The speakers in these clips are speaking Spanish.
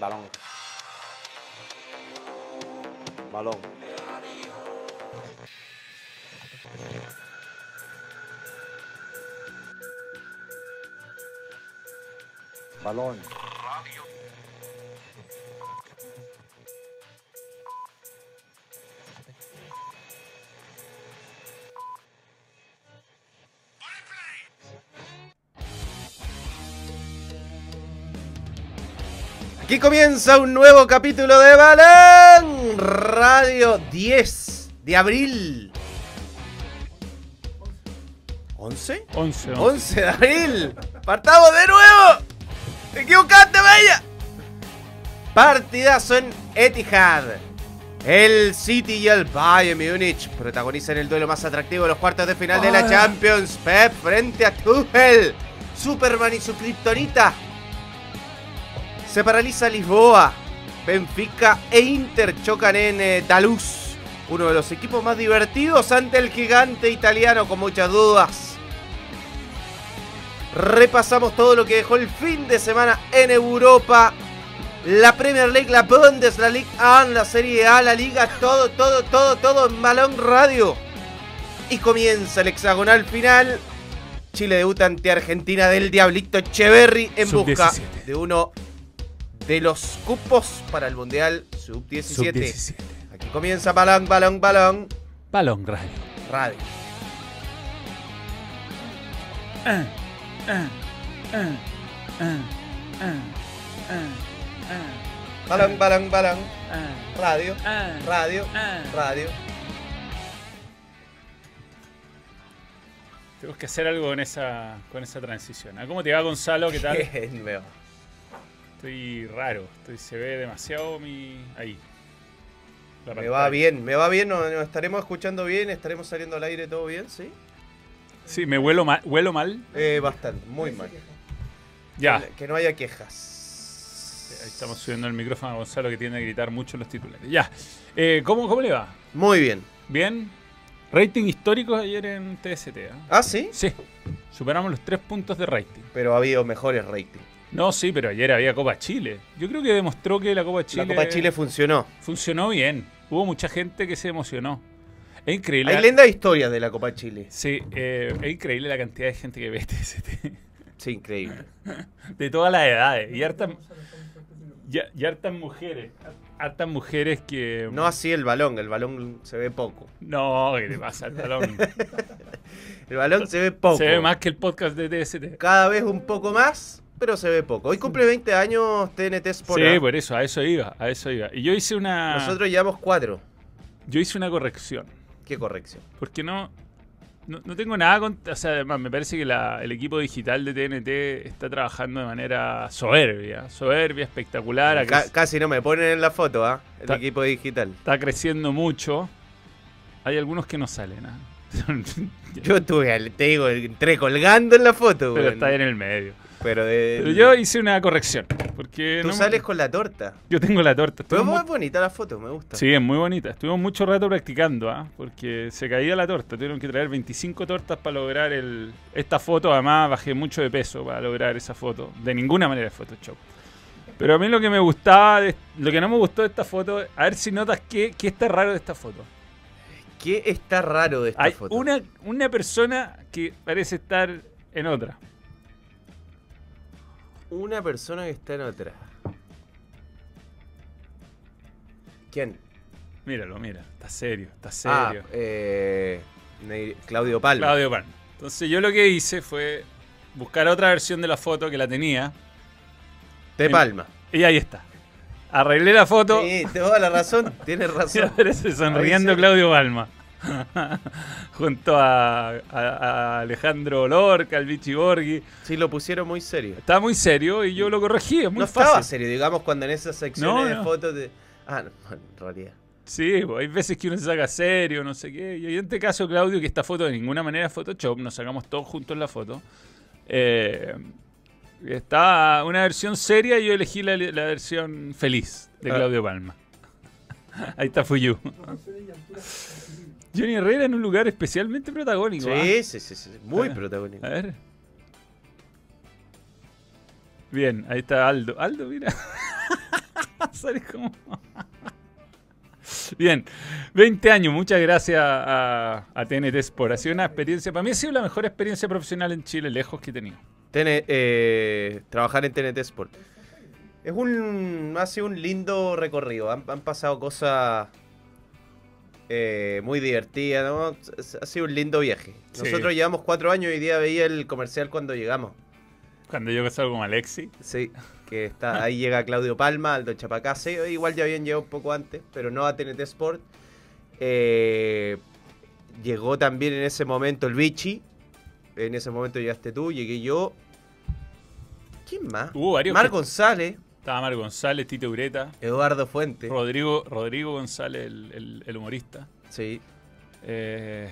Balón. Balón. Balón. Aquí comienza un nuevo capítulo de Balón Radio 10 de abril. ¿11? 11. 11 de abril. Partamos de nuevo. Te equivocaste, Bella. Partidazo en Etihad. El City y el Bayern Múnich protagonizan el duelo más atractivo de los cuartos de final de la Champions. Pep frente a Tuchel. Superman y su kriptonita. Se paraliza Lisboa. Benfica e Inter chocan en eh, Daluz. Uno de los equipos más divertidos ante el gigante italiano con muchas dudas. Repasamos todo lo que dejó el fin de semana en Europa. La Premier League, la Bundesliga, la Liga A, la Serie A, la Liga, todo, todo, todo, todo en Balón Radio. Y comienza el hexagonal final. Chile debuta ante Argentina del Diablito Echeverry en busca Sub-17. de uno de los cupos para el Mundial Sub-17. Sub-17. Aquí comienza Balón, Balón, Balón Balón Radio. Radio. Ah, ah, ah, Balón, Balón, Balón Radio, radio, radio. Tenemos que hacer algo con esa, con esa transición. ¿Ah, ¿Cómo te va, Gonzalo? ¿Qué tal? Bien, veo. Estoy raro. Estoy, se ve demasiado mi. Ahí. La Me va bien, me va bien, nos, nos estaremos escuchando bien, estaremos saliendo al aire todo bien, ¿sí? Sí, me huelo mal. ¿Huelo mal? Eh, bastante, muy mal. Ya. Que no haya quejas. Ahí estamos subiendo el micrófono a Gonzalo que tiene que gritar mucho los titulares. Ya. Eh, ¿cómo, ¿Cómo le va? Muy bien. ¿Bien? Rating histórico ayer en TST. ¿ah? Ah, sí, Sí. Superamos los tres puntos de rating. pero ha habido mejores ratings. No, sí, pero ayer había Copa Chile. Yo creo que demostró que la Copa Chile, La Copa Chile funcionó. funcionó bien. Hubo mucha gente que se emocionó. Es increíble. Hay lindas historias de la Copa Chile. Sí, eh, es increíble la cantidad de gente que ve TST. Sí, increíble. De todas las edades. Y hartas, y, hartas mujeres. Hartas mujeres que. No así el balón, el balón se ve poco. No, ¿qué te pasa? El balón. El balón se ve poco. Se ve más que el podcast de TST. Cada vez un poco más, pero se ve poco. Hoy cumple 20 años TNT Sport. Sí, ¿ah? por eso, a eso iba, a eso iba. Y yo hice una. Nosotros llevamos cuatro. Yo hice una corrección. Qué corrección. Porque no, no, no tengo nada con. O sea, además, me parece que la- el equipo digital de TNT está trabajando de manera soberbia. Soberbia, espectacular. Ca- casi no me ponen en la foto, ¿ah? El equipo digital. está creciendo mucho. Hay algunos que no salen, ¿ah? Yo estuve, te digo, entré colgando en la foto, Pero weón. está ahí en el medio. Pero, de, Pero yo hice una corrección. Porque Tú no me- sales con la torta. yo tengo la torta. Pero muy mu- bonita la foto, me gusta. Sí, es muy bonita. Estuvimos mucho rato practicando, ¿ah? porque se caía la torta. Tuvieron que traer 25 tortas para lograr el... esta foto. Además, bajé mucho de peso para lograr esa foto. De ninguna manera es Photoshop. Pero a mí lo que me gustaba, de- lo que no me gustó de esta foto, a ver si notas qué, qué está raro de esta foto. ¿Qué está raro de esta Hay foto? una, una persona que parece estar en otra. Una persona que está en otra. ¿Quién? Míralo, mira, está serio, está Ah, serio. eh, Ney- Claudio Palma. Claudio Pan. Entonces yo lo que hice fue buscar otra versión de la foto que la tenía. De Palma. Y ahí está. Arreglé la foto. Sí, toda la razón. Tienes Y razón. aparece sonriendo. Claudio Palma. Junto a, a- a Alejandro Lorca, al Vichy Borghi. Sí, lo pusieron muy serio. Estaba muy serio y yo lo corregí. Es muy no fácil. estaba serio, digamos, cuando en esas secciones No, de no. fotos de. Ah, no, en realidad. Sí, pues, hay veces que uno se saca serio, no sé qué. Y en este caso, Claudio, que esta foto de ninguna manera es Photoshop, nos sacamos todos juntos la foto. Eh, está una versión seria y yo elegí la, la versión feliz de Ah. Claudio Palma. Ahí está Fuyu. Johnny Herrera en un lugar especialmente protagónico. ¿ah? Sí, sí, sí, sí, Muy Ah. protagónico. A ver. Bien, ahí está Aldo. Aldo, mira. Sale como- Bien, 20 años, muchas gracias a, a TNT Sport. Ha sido una experiencia, para mí ha sido la mejor experiencia profesional en Chile, lejos que he tenido. Eh, trabajar en TNT Sport. Es un. Ha sido un lindo recorrido. Han, han pasado cosas eh, muy divertidas, ¿no? Ha sido un lindo viaje. Sí. Nosotros llevamos cuatro años y día veía el comercial cuando llegamos. Cuando yo salgo como Alexi. Sí, que está ahí llega Claudio Palma, Aldo Chapacase, igual ya habían llegado un poco antes, pero no a TNT Sport. Eh, llegó también en ese momento el Vichy, en ese momento llegaste tú, llegué yo. ¿Quién más? Varios. Mar González, Estaba Mar González, Tito Ureta, Eduardo Fuente. Rodrigo, Rodrigo González, el, el- el humorista. Sí. Eh,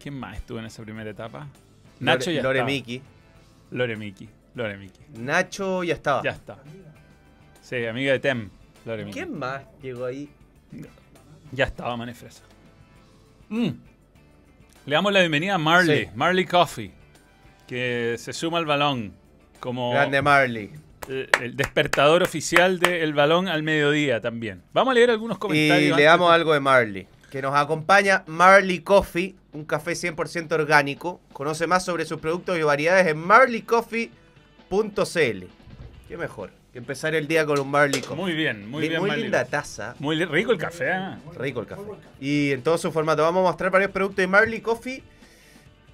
¿Quién más estuvo en esa primera etapa? Nacho Lore, ya Lore estaba. Miki. Lore Miki. Lore Miki. Nacho ya estaba. Ya está. Sí, amiga de Tem. Lore Miki. ¿Quién más llegó ahí? Ya estaba Manefresa. Mm. Le damos la bienvenida a Marley, Sí. Marley Coffee, que se suma al balón como Grande Marley. Eh, el despertador oficial del balón al mediodía también. Vamos a leer algunos Y comentarios. le antes damos de- algo de Marley. Que nos acompaña Marley Coffee, un café 100% orgánico. Conoce más sobre sus productos y variedades en marleycoffee.cl. Qué mejor que empezar el día con un Marley Coffee. Muy bien, muy bien. muy Marley linda Coffee. taza. Muy rico el café. ¿eh? Rico el café. Y en todo su formato. Vamos a mostrar varios productos de Marley Coffee.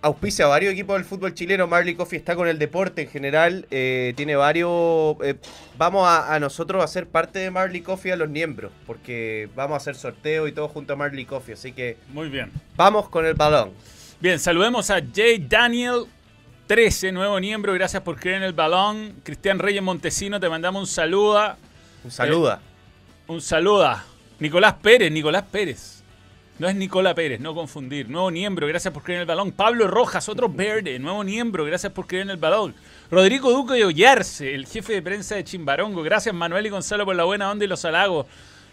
Auspicia a varios equipos del fútbol chileno. Marley Coffee está con el deporte en general. eh, tiene varios. eh, vamos a, a nosotros a ser parte de Marley Coffee a los miembros. Porque vamos a hacer sorteo y todo junto a Marley Coffee. Así que Muy bien. vamos con el balón. Bien, saludemos a Jay Daniel 13, nuevo miembro. Gracias por creer en el balón. Cristian Reyes Montesino, te mandamos un saludo. Un saluda. Un saludo. Nicolás Pérez, Nicolás Pérez. No es Nicola Pérez, no confundir. Nuevo miembro, gracias por creer en el balón. Pablo Rojas, otro verde, nuevo miembro, gracias por creer en el balón. Rodrigo Duque de Ollarse, el jefe de prensa de Chimbarongo. Gracias Manuel y Gonzalo por la buena onda y los halagos.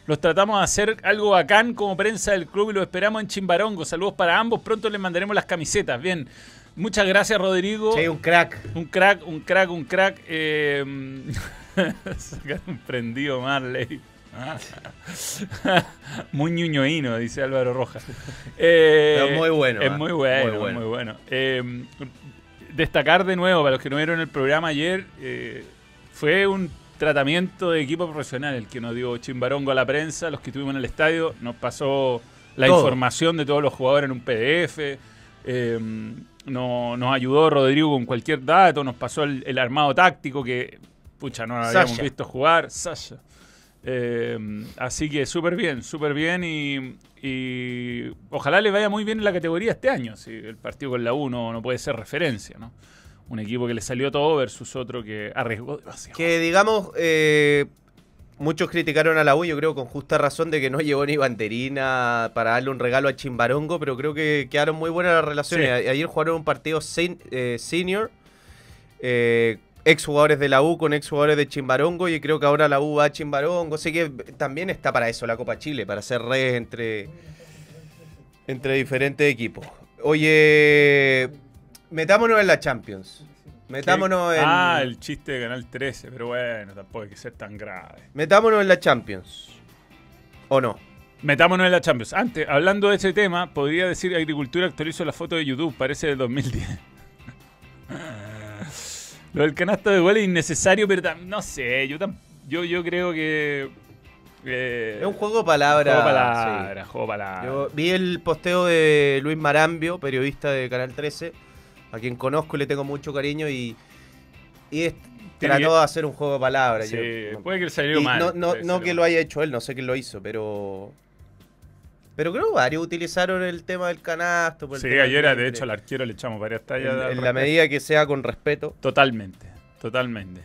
Los tratamos de hacer algo bacán como prensa del club y los esperamos en Chimbarongo. Saludos para ambos, pronto les mandaremos las camisetas. Bien, muchas gracias Rodrigo. Sí, un crack. Un crack, un crack, un crack. Eh, sacaron prendido Marley. muy ñuñoíno, dice Álvaro Rojas. Eh, Pero muy bueno, Es ah. muy bueno, Muy bueno. muy bueno. Eh, destacar de nuevo, para los que no vieron el programa ayer, eh, fue un tratamiento de equipo profesional el que nos dio Chimbarongo a la prensa, los que estuvimos en el estadio, nos pasó la Todo. información de todos los jugadores en un PDF. eh, no- nos ayudó Rodrigo con cualquier dato, nos pasó el, el armado táctico que, pucha, no lo habíamos Sasha. visto jugar. Sasha. Eh, así que súper bien, súper bien y, y ojalá le vaya muy bien en la categoría este año. Si el partido con la U no, no puede ser referencia, ¿no? Un equipo que le salió todo versus otro que arriesgó demasiado. Que digamos, eh, muchos criticaron a la U, yo creo con justa razón de que no llevó ni banderina para darle un regalo a Chimbarongo, pero creo que quedaron muy buenas las relaciones. Sí. Ayer jugaron un partido sen- eh, senior, eh, ex jugadores de la U con ex jugadores de Chimbarongo, y creo que ahora la U va a Chimbarongo, así que también está para eso la Copa Chile, para hacer redes entre, entre diferentes equipos. Oye, metámonos en la Champions. Metámonos en... Ah, el chiste de Canal 13, pero bueno, tampoco hay que ser tan grave. Metámonos en la Champions. ¿O no? Metámonos en la Champions. Antes, hablando de ese tema, podría decir Agricultura actualizó la foto de YouTube, parece del 2010. Lo del canasto de gol es innecesario, pero no sé, yo, yo, yo creo que... eh, Es un juego de palabras. Juego palabra, juego palabra. sí. Yo vi el posteo de Luis Marambio, periodista de Canal 13, a quien conozco y le tengo mucho cariño y, y es- trató que- de hacer un juego de palabras. Sí, Yo- puede que le salió mal. no que mal. lo haya hecho él, no sé quién lo hizo, pero... Pero creo que varios utilizaron el tema del canasto. por el Sí, tema ayer del- de hecho al arquero le echamos varias tallas. al en la medida que sea con respeto. Totalmente, totalmente.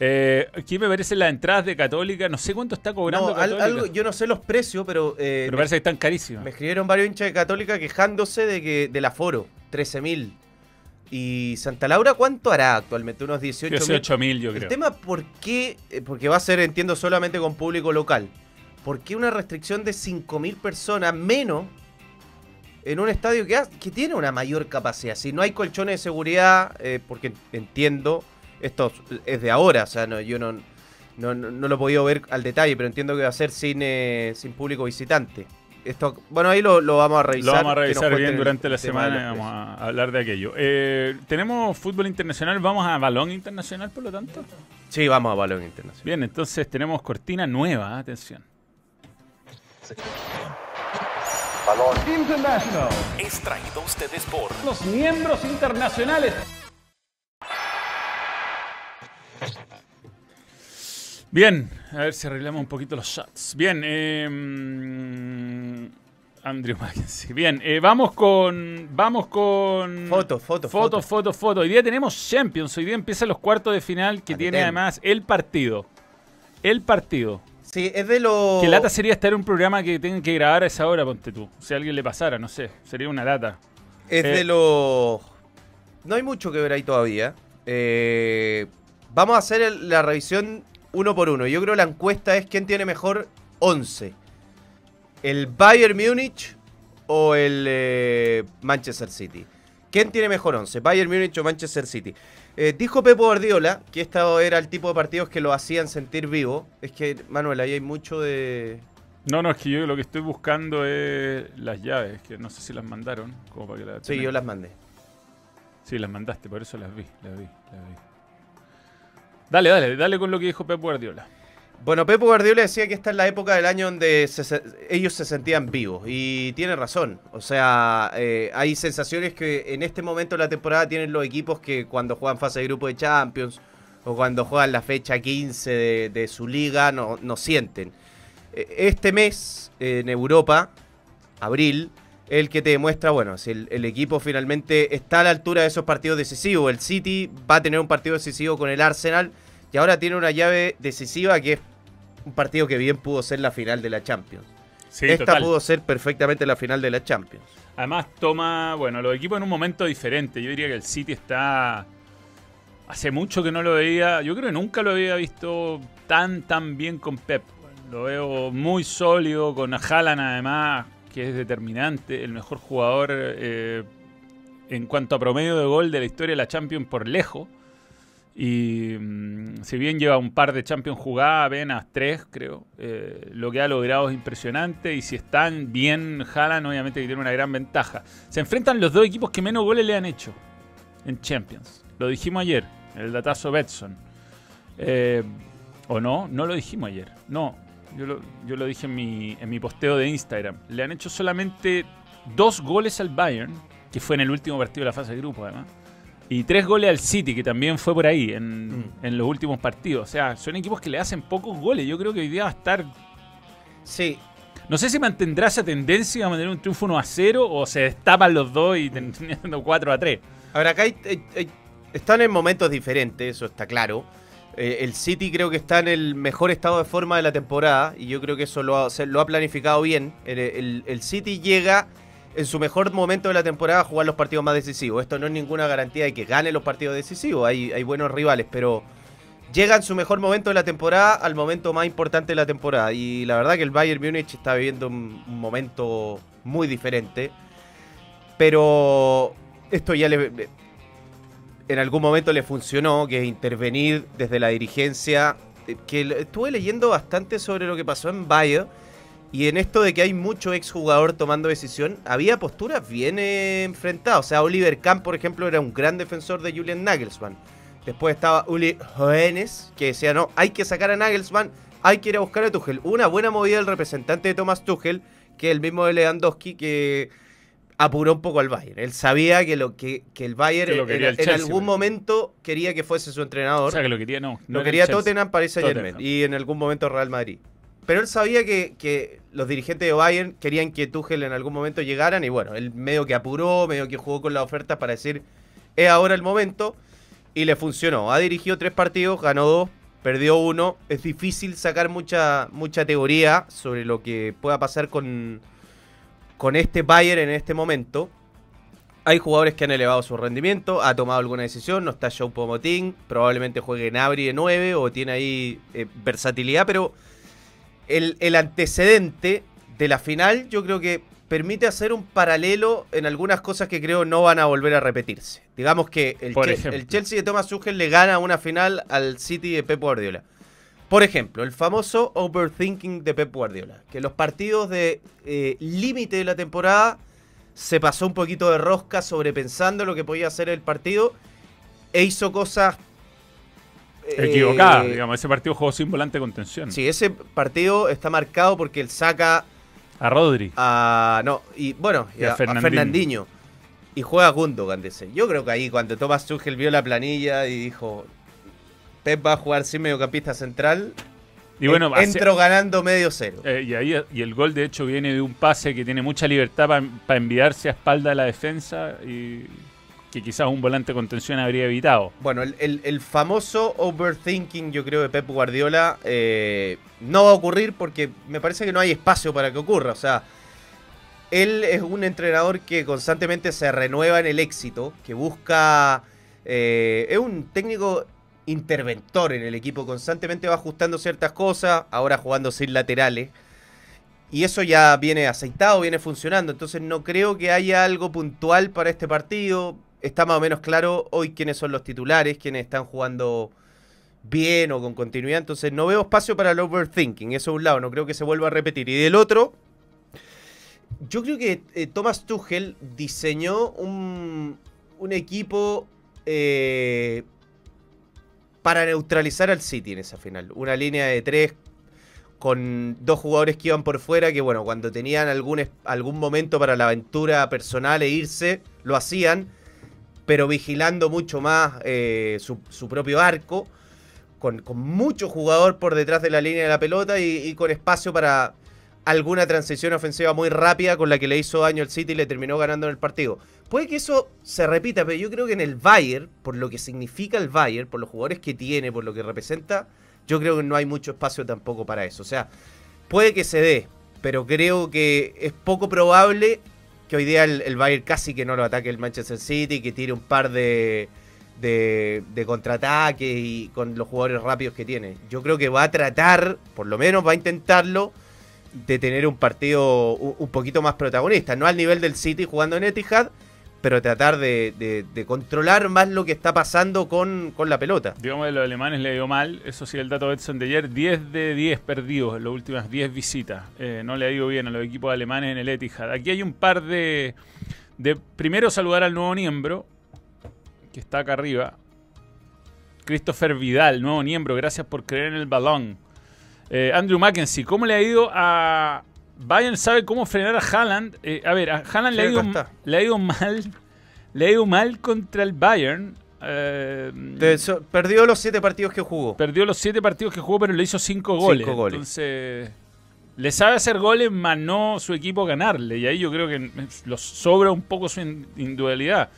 Eh, aquí me parecen las entradas de Católica, no sé cuánto está cobrando No, Católica, algo, yo no sé los precios, pero, eh, pero parece que están carísimas. Me escribieron varios hinchas de Católica quejándose de que del aforo, 13.000. ¿Y Santa Laura cuánto hará actualmente? Unos 18.000. 18 mil, yo El creo. tema, ¿por qué? Eh, Porque va a ser, entiendo, solamente con público local. ¿Por qué una restricción de 5.000 personas menos en un estadio que, ha- que tiene una mayor capacidad? Si no hay colchones de seguridad, eh, porque entiendo, esto es de ahora, o sea, no, yo no, no, no, lo he podido ver al detalle, pero entiendo que va a ser sin, eh, sin público visitante. Esto, bueno, ahí lo, lo vamos a revisar. Lo vamos a revisar bien durante la semana vamos a hablar de aquello. Eh, ¿Tenemos fútbol internacional? ¿Vamos a balón internacional, por lo tanto? Sí, vamos a balón internacional. Bien, entonces tenemos cortina nueva, atención. Balón. International. Es traído a ustedes por Los miembros internacionales. Bien, a ver si arreglamos un poquito los shots. Bien, eh, mm, Andrew Mackenzie. Bien, eh, vamos con. Vamos con. Foto, foto, foto. foto. Foto, foto. Hoy día tenemos Champions. Hoy día empiezan los cuartos de final que tiene además el partido. El partido. Sí, es de los. Qué lata sería estar en un programa que tengan que grabar a esa hora, ponte tú. Si a alguien le pasara, no sé. Sería una lata. Es Eh. de los. No hay mucho que ver ahí todavía. Eh, vamos a hacer el- la revisión uno por uno. Yo creo que la encuesta es quién tiene mejor 11. ¿El Bayern Múnich o el eh, Manchester City? ¿Quién tiene mejor 11? ¿Bayern Múnich o Manchester City? Eh, dijo Pepo Guardiola que esto era el tipo de partidos que lo hacían sentir vivo. Es que, Manuel, ahí hay mucho de. No, no, es que yo lo que estoy buscando es las llaves, que no sé si las mandaron. Como para que las Sí, yo las mandé. Sí, las mandaste, por eso las vi, las vi, las vi. Dale, dale, dale con lo que dijo Pep Guardiola. Bueno, Pepo Guardiola decía que esta es la época del año donde ellos se sentían vivos. Y tiene razón. O sea, eh, hay sensaciones que en este momento de la temporada tienen los equipos que cuando juegan fase de grupo de Champions o cuando juegan la fecha 15 de, su liga no, no sienten. Eh, Este mes en Europa, abril, el que te demuestra, bueno, si el, el equipo finalmente está a la altura de esos partidos decisivos. El City va a tener un partido decisivo con el Arsenal y ahora tiene una llave decisiva que es un partido que bien pudo ser la final de la Champions. Sí, Esta total. pudo ser perfectamente la final de la Champions. Además toma, bueno, los equipos en un momento diferente. Yo diría que el City está... Hace mucho que no lo veía, yo creo que nunca lo había visto tan, tan bien con Pep. Lo veo muy sólido, con Haaland además, que es determinante, el mejor jugador eh, en cuanto a promedio de gol de la historia de la Champions por lejos. Y mm, si bien lleva un par de Champions jugadas, apenas tres, creo, eh, lo que ha logrado es impresionante. Y si están bien Haaland, obviamente que tiene una gran ventaja. Se enfrentan los dos equipos que menos goles le han hecho en Champions. Lo dijimos ayer, el datazo Betson. Eh, ¿O no? No lo dijimos ayer. No, yo lo, yo lo dije en mi, en mi posteo de Instagram. Le han hecho solamente dos goles al Bayern, que fue en el último partido de la fase de grupo, además. Y tres goles al City, que también fue por ahí en, Mm. en los últimos partidos. O sea, son equipos que le hacen pocos goles. Yo creo que hoy día va a estar. Sí, No sé si mantendrá esa tendencia a mantener un triunfo 1 a 0 o se destapan los dos y teniendo 4 a 3. Ahora, acá hay- hay- hay- están en momentos diferentes, eso está claro. Eh, el City creo que está en el mejor estado de forma de la temporada y yo creo que eso lo ha, se- lo ha planificado bien. El, el- el City llega en su mejor momento de la temporada jugar los partidos más decisivos. Esto no es ninguna garantía de que gane los partidos decisivos, hay, buenos rivales, pero llega en su mejor momento de la temporada al momento más importante de la temporada. Y la verdad que el Bayern Múnich está viviendo un, momento muy diferente. Pero esto ya le, en algún momento le funcionó, que es intervenir desde la dirigencia. eh, Que estuve leyendo bastante sobre lo que pasó en Bayern. Y en esto de que hay mucho exjugador tomando decisión, había posturas bien eh, enfrentadas. O sea, Oliver Kahn, por ejemplo, era un gran defensor de Julian Nagelsmann. Después estaba Uli Hoeneß, que decía, no, hay que sacar a Nagelsmann, hay que ir a buscar a Tuchel. Una buena movida del representante de Thomas Tuchel, que es el mismo de Lewandowski, que apuró un poco al Bayern. Él sabía que, lo, que, que el Bayern Que lo en, algún ¿no? momento quería que fuese su entrenador. O sea, que lo quería, no. no Lo quería Germain Tottenham. y en algún momento Real Madrid. Pero él sabía que, que los dirigentes de Bayern querían que Tuchel en algún momento llegaran y bueno, él medio que apuró, medio que jugó con la oferta para decir, es ahora el momento y le funcionó. Ha dirigido tres partidos, ganó dos, perdió uno. Es difícil sacar mucha, mucha teoría sobre lo que pueda pasar con, con este Bayern en este momento. Hay jugadores que han elevado su rendimiento, ha tomado alguna decisión, no está Joe Pomotín, probablemente juegue en Abri de 9 o tiene ahí eh, versatilidad, pero el, el antecedente de la final yo creo que permite hacer un paralelo en algunas cosas que creo no van a volver a repetirse. Digamos que el, Che- el Chelsea de Thomas Tuchel le gana una final al City de Pep Guardiola. Por ejemplo, el famoso overthinking de Pep Guardiola, que en los partidos de eh, límite de la temporada se pasó un poquito de rosca sobrepensando lo que podía hacer el partido e hizo cosas eh, Equivocada, digamos. Ese partido jugó sin volante de contención. Sí, ese partido está marcado porque él saca A Rodri. a. No, y bueno, Y a a, a Fernandinho. Fernandinho. Y juega Gundogan ese. Yo creo que ahí cuando Thomas Tuchel vio la planilla y dijo. Pep va a jugar sin mediocampista central. Y bueno, entro ganando medio cero. eh, y, ahí, y el gol, de hecho, viene de un pase que tiene mucha libertad para enviarse a espalda de la defensa y que quizás un volante de contención habría evitado. Bueno, el, famoso overthinking, yo creo, de Pep Guardiola eh, no va a ocurrir porque me parece que no hay espacio para que ocurra. O sea, él es un entrenador que constantemente se renueva en el éxito, que busca... eh, es un técnico interventor en el equipo, constantemente va ajustando ciertas cosas, ahora jugando sin laterales. Y eso ya viene aceitado, viene funcionando. Entonces no creo que haya algo puntual para este partido. Está más o menos claro hoy quiénes son los titulares, quiénes están jugando bien o con continuidad. Entonces no veo espacio para el overthinking. Eso de un lado, no creo que se vuelva a repetir. Y del otro, yo creo que eh, Thomas Tuchel diseñó un, un equipo eh, para neutralizar al City en esa final. Una línea de tres con dos jugadores que iban por fuera, que bueno, cuando tenían algún, algún momento para la aventura personal e irse, lo hacían, pero vigilando mucho más eh, su, su propio arco, con, con mucho jugador por detrás de la línea de la pelota y, con espacio para alguna transición ofensiva muy rápida con la que le hizo daño el City y le terminó ganando en el partido. Puede que eso se repita, pero yo creo que en el Bayern, por lo que significa el Bayern, por los jugadores que tiene, por lo que representa, yo creo que no hay mucho espacio tampoco para eso. O sea, puede que se dé, pero creo que es poco probable que hoy día el, el Bayern casi que no lo ataque el Manchester City, que tire un par de, de, de contraataques y con los jugadores rápidos que tiene. Yo creo que va a tratar, por lo menos va a intentarlo, de tener un partido un, un poquito más protagonista. No al nivel del City jugando en Etihad, pero tratar de, controlar más lo que está pasando con, la pelota. Digamos que los alemanes le dio mal, eso sí, el dato de Edson de ayer, 10 de 10 perdidos en las últimas 10 visitas. Eh, no le ha ido bien a los equipos alemanes en el Etihad. Aquí hay un par de, de... Primero saludar al nuevo miembro, que está acá arriba. Christopher Vidal, nuevo miembro, gracias por creer en el balón. Eh, Andrew Mackenzie, ¿cómo le ha ido a... Bayern sabe cómo frenar a Haaland. Eh, a ver, a Haaland le, ha ido, acá está. le ha ido mal. Le ha ido mal contra el Bayern. Eh, De perdió los siete partidos que jugó. Perdió los siete partidos que jugó, pero le hizo cinco goles. Cinco goles. Entonces, le sabe hacer goles, más no su equipo ganarle. Y ahí yo creo que los sobra un poco su in- individualidad.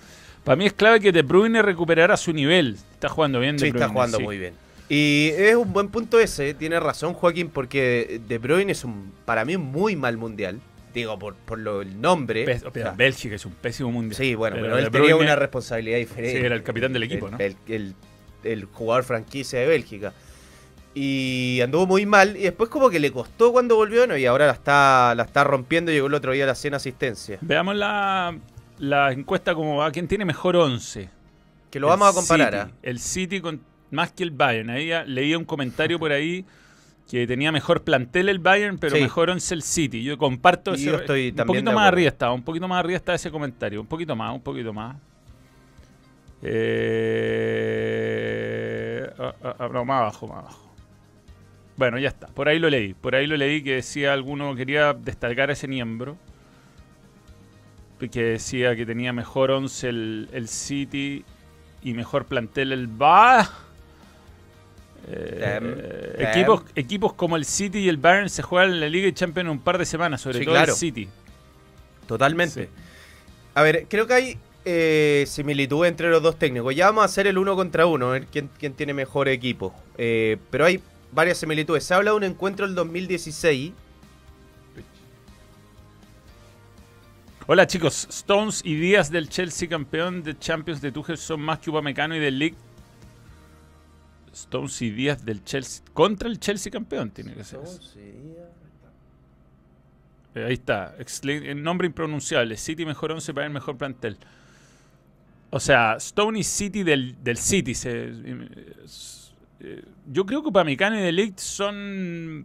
Para mí es clave que De Bruyne recuperara su nivel. Está jugando bien De Sí, Bruyne. está jugando sí. muy bien. Y es un buen punto ese, tiene razón Joaquín, porque De Bruyne es un, para mí, un muy mal mundial. Digo, por, por lo, el nombre. O sea, Bélgica es un pésimo mundial. sí, bueno, pero, él tenía Bruyne- una responsabilidad diferente. Sí, era el capitán del equipo, El- ¿no? El, el- el jugador franquicia de Bélgica. Y anduvo muy mal. Y después como que le costó cuando volvió, ¿no? Y ahora la está, la está rompiendo. Llegó el otro día a las 100 asistencias. Veamos la, la encuesta como va. ¿Quién tiene mejor 11? Que lo vamos a comparar. ¿ah? El City con, más que el Bayern. Ahí leía un comentario por ahí que tenía mejor plantel el Bayern, pero Sí. mejor 11 el City. Yo comparto ese. yo estoy un poquito más arriba estaba, un poquito más arriba está ese comentario. Un poquito más, un poquito más. Eh, ah, ah, ah, no, más abajo, más abajo. Bueno, ya está. Por ahí lo leí. Por ahí lo leí que decía alguno quería destacar a ese miembro. Que decía que tenía mejor 11 el, el City y mejor plantel el Ba. Eh, equipos, equipos como el City y el Bayern se juegan en la Liga de Champions en un par de semanas, sobre Sí, todo claro. el City. Totalmente. Sí. A ver, creo que hay eh, similitud entre los dos técnicos. Ya vamos a hacer el uno contra uno, a ver quién, quién tiene mejor equipo. Eh, pero hay varias similitudes. Se habla de un encuentro del 2016. Hola chicos, Stones y Díaz del Chelsea campeón de Champions de Tuchel son más que Upamecano y del League. Stones y Díaz del Chelsea contra el Chelsea campeón tiene que ser. eso. Eh, ahí está, el nombre impronunciable. City mejor 11, Bayern mejor plantel. O sea, Stone y City del, del City. se- eh, yo creo que Upamecano y De Ligt son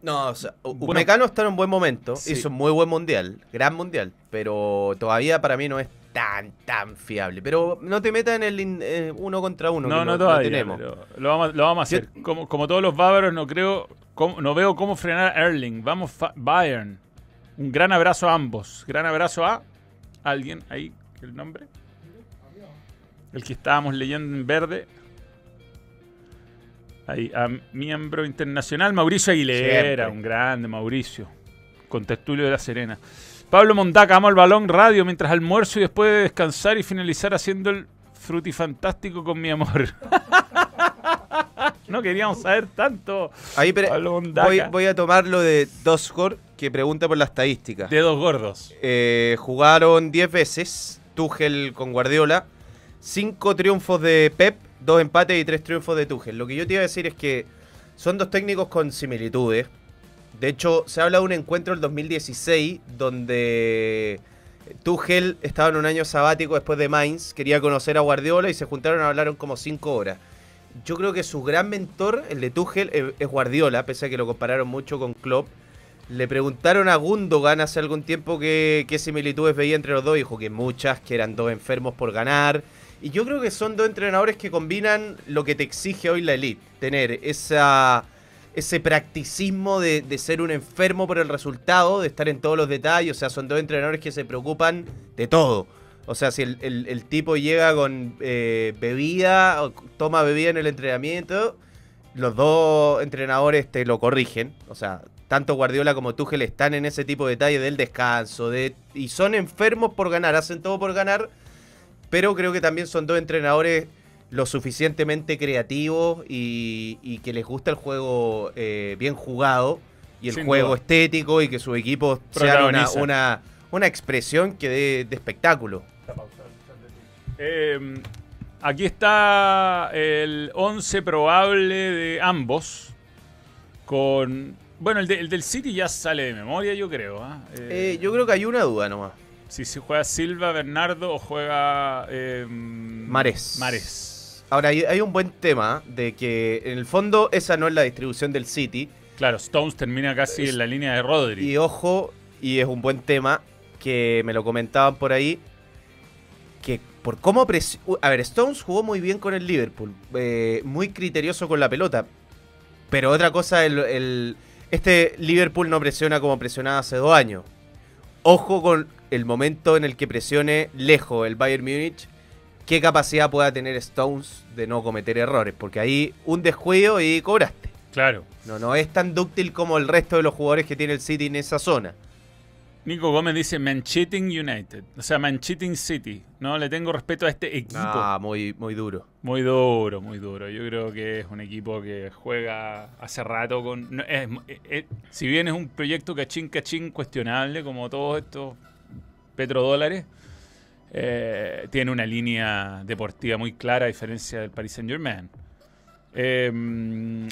No, o sea, Bueno. Upamecano está en un buen momento. Sí. Hizo un muy buen mundial. Gran mundial. Pero todavía para mí no es tan, tan fiable. Pero no te metas en el eh, uno contra uno. No, que no lo todavía. tenemos. lo, vamos, a- lo vamos a Yo- hacer. Como, como todos los bávaros, no creo, cómo- no veo cómo frenar a Erling. Vamos, Bayern. Un gran abrazo a ambos. Gran abrazo a alguien ahí, el nombre. El que estábamos leyendo en verde. Ahí, a miembro internacional, Mauricio Aguilera, Siempre. un grande Mauricio, con Tertulio de la Serena. Pablo Mondaca, amo el balón radio mientras almuerzo y después de descansar y finalizar haciendo el frutifantástico con mi amor. no queríamos saber tanto. Ahí, pero Pablo voy, voy a tomar lo de Dosgor, que pregunta por la estadística. Dedos gordos. Eh, jugaron 10 veces Tuchel con Guardiola. 5 triunfos de Pep, 2 empates y 3 triunfos de Tuchel. Lo que yo te iba a decir es que son dos técnicos con similitudes. De hecho, se habla de un encuentro del 2016 donde Tuchel estaba en un año sabático después de Mainz, quería conocer a Guardiola y se juntaron hablaron como 5 horas. Yo creo que su gran mentor, el de Tuchel, es Guardiola, pese a que lo compararon mucho con Klopp. Le preguntaron a Gundogan hace algún tiempo qué, qué similitudes veía entre los dos. Dijo que muchas, que eran dos enfermos por ganar. Y yo creo que son dos entrenadores que combinan lo que te exige hoy la elite. Tener esa, ese practicismo de, de ser un enfermo por el resultado, de estar en todos los detalles. O sea, son dos entrenadores que se preocupan de todo. O sea, si el, el- tipo llega con eh, bebida, o toma bebida en el entrenamiento, los dos entrenadores te lo corrigen. O sea, tanto Guardiola como Tuchel están en ese tipo de detalles del descanso. De, y son enfermos por ganar, hacen todo por ganar. Pero creo que también son dos entrenadores lo suficientemente creativos y, y que les gusta el juego eh, bien jugado y el Sin juego duda. estético y que sus equipos sean una, una, una expresión que dé de espectáculo. Eh, aquí está el 11 probable de ambos. Con. Bueno, el, de- el del City ya sale de memoria, yo creo. ¿ah? Eh, Eh, yo creo que hay una duda nomás. Si se juega Silva, Bernardo o juega. Eh, Mares. Mares. Ahora, hay, hay un buen tema de que en el fondo esa no es la distribución del City. Claro, Stones termina casi Es- en la línea de Rodri. Y ojo, y es un buen tema que me lo comentaban por ahí, que por cómo... presi- A ver, Stones jugó muy bien con el Liverpool, eh, muy criterioso con la pelota, pero otra cosa, el, el- este Liverpool no presiona como presionaba hace dos años. Ojo con el momento en el que presione lejos el Bayern Múnich, qué capacidad pueda tener Stones de no cometer errores, porque ahí un descuido y cobraste. Claro. No, no es tan dúctil como el resto de los jugadores que tiene el City en esa zona. Nico Gómez dice Mancheting United. O sea, Mancheting City. No le tengo respeto a este equipo. Ah, muy, muy duro. Muy duro, muy duro. Yo creo que es un equipo que juega hace rato con. no, es- es- si bien es un proyecto cachín cachín cuestionable, como todos estos petrodólares, eh, tiene una línea deportiva muy clara a diferencia del Paris Saint Germain.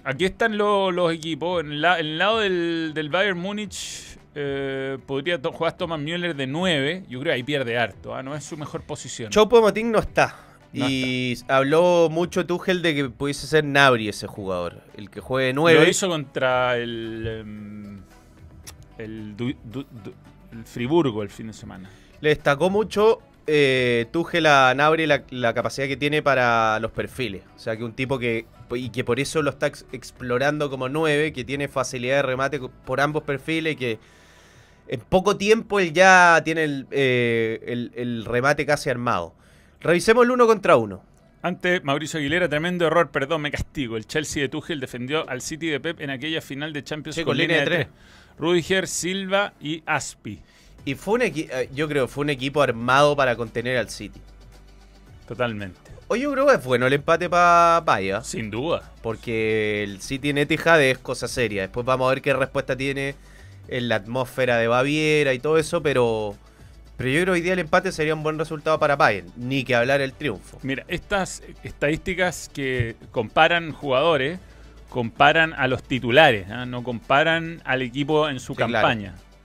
aquí están lo- los equipos. En, la- en el lado del, del Bayern Múnich eh, podría to- jugar Thomas Müller de 9. Yo creo que ahí pierde harto. ¿ah? No es su mejor posición. Chopo Motín no está. No y habló mucho Tuchel de que pudiese ser Nabri ese jugador. El que juegue 9. Lo hizo contra el, em, el, Du- Du- Du- el Friburgo el fin de semana. Le destacó mucho eh, Tuchel a Nabri la, la capacidad que tiene para los perfiles. O sea, que un tipo que. Y que por eso lo está ex- explorando como 9, que tiene facilidad de remate por ambos perfiles y que. En poco tiempo él ya tiene el, eh, el- el remate casi armado. Revisemos el uno contra uno. Ante Mauricio Aguilera, tremendo error, perdón, me castigo. El Chelsea de Tuchel defendió al City de Pep en aquella final de Champions Sí, con línea de tres. Rudiger, Silva y Aspi. Y fue un equipo, yo creo, fue un equipo armado para contener al City. Totalmente. Hoy yo creo que es bueno el empate para Paya, Sin duda. porque el City en Etihad es cosa seria. Después vamos a ver qué respuesta tiene en la atmósfera de Baviera y todo eso, pero pero yo creo que hoy día el empate sería un buen resultado para Bayern, ni que hablar el triunfo. Mira, estas estadísticas que comparan jugadores, comparan a los titulares, ¿ah? no comparan al equipo en su Sí, claro.